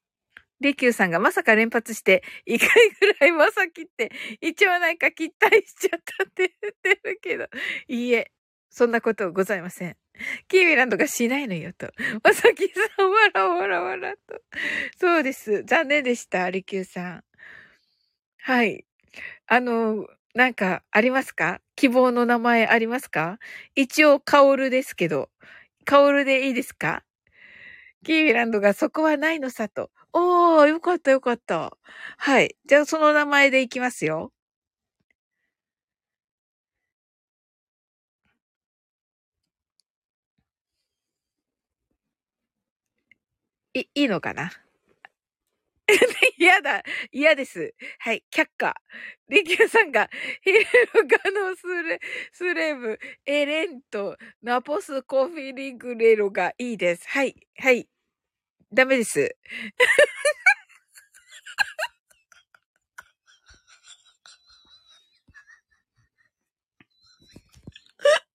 リキューさんがまさか連発して、一回ぐらいまさきって、一応なんか期待しちゃったって言ってるけど、いいえ、そんなことございません。キーミランドがしないのよと。まさきさん、わらわらわらと。そうです。残念でした、リキューさん。はい。あの、なんか、ありますか？希望の名前ありますか？一応、カオルですけど。カオルでいいですか？キーミランドがそこはないのさと。おー、よかったよかった。はい。じゃあ、その名前でいきますよ。い、いいのかな？嫌だ。嫌です。はい。却下。リキューさんが、ヒルガノスレ、スレブ、エレント、ナポスコフィリグレロがいいです。はい。はい。ダメです。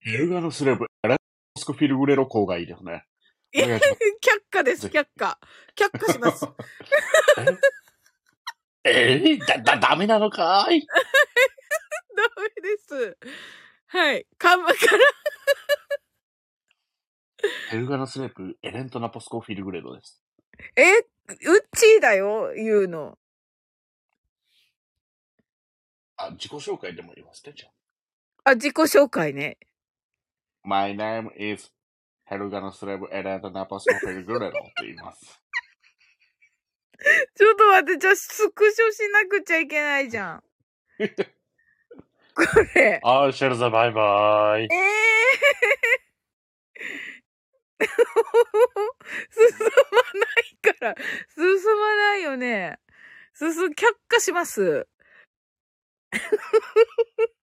ヘルガノスレブ、エレントスコフィリグレロ校がいいですね。却下です、却下。却下します。え？ー、だ、だ、ダメなのかい？ダメです。はい。カムからヘルガのスネープ、エレントナポスコフィルグレードです。え、ウッチーだよ、言うの。あ、自己紹介でも言いますね、じゃあ。あ、自己紹介ね。My name is ヘルガのスレブ、エレントナポスコフィルグレードって言います。ちょっと待って、じゃあスクショしなくちゃいけないじゃん。これ。あー、シェルザバイバイ。ええー、進まないから、進まないよね。進、却下します。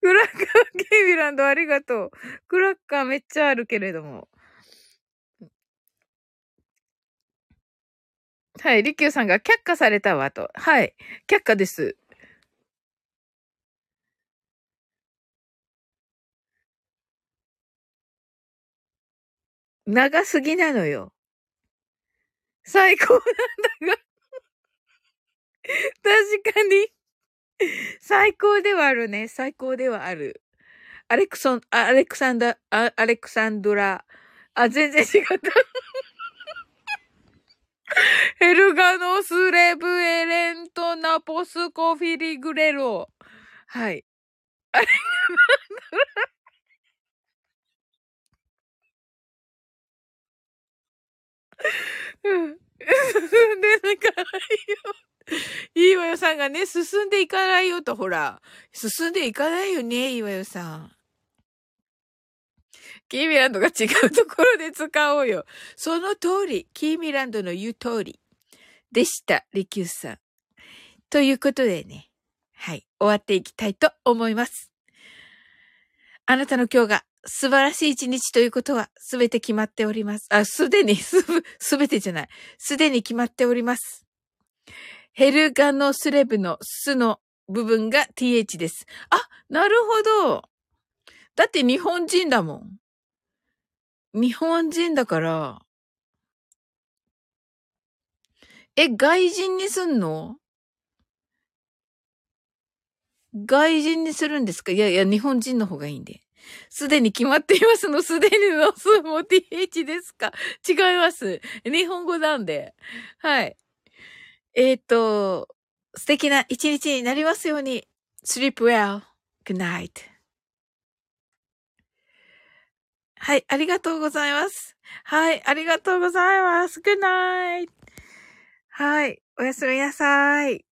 クラッカー、ケイビランドありがとう。クラッカーめっちゃあるけれども。はい、リキューさんが却下されたわと。はい、却下です。長すぎなのよ。最高なんだが 確かに最高ではあるね。最高ではある。アレクソン、アレクサンダ、アレクサンドラ。あ、全然違った ヘルガノスレブエレントナポスコフィリグレロ。はい。あれ、なんだろうん。進んでいかないよ。いいわよさんがね、進んでいかないよと、ほら。進んでいかないよね、いいわよさん。キーミランドが違うところで使おうよ。その通り、キーミランドの言う通りでした、リキューさん。ということでね、はい、終わっていきたいと思います。あなたの今日が素晴らしい一日ということはすべて決まっております。あ、すでに、す、すべてじゃない。すでに決まっております。ヘルガノスレブのスの部分が th です。あ、なるほど。だって日本人だもん。日本人だから、え、外人にすんの？外人にするんですか？いやいや、日本人の方がいいんで。すでに決まっていますの？すでにの数も th ですか？違います。日本語なんで。はい。えっ、ー、と、素敵な一日になりますように。sleep well. Good night. はい、ありがとうございます。はい、ありがとうございます。Good night! はい、おやすみなさい。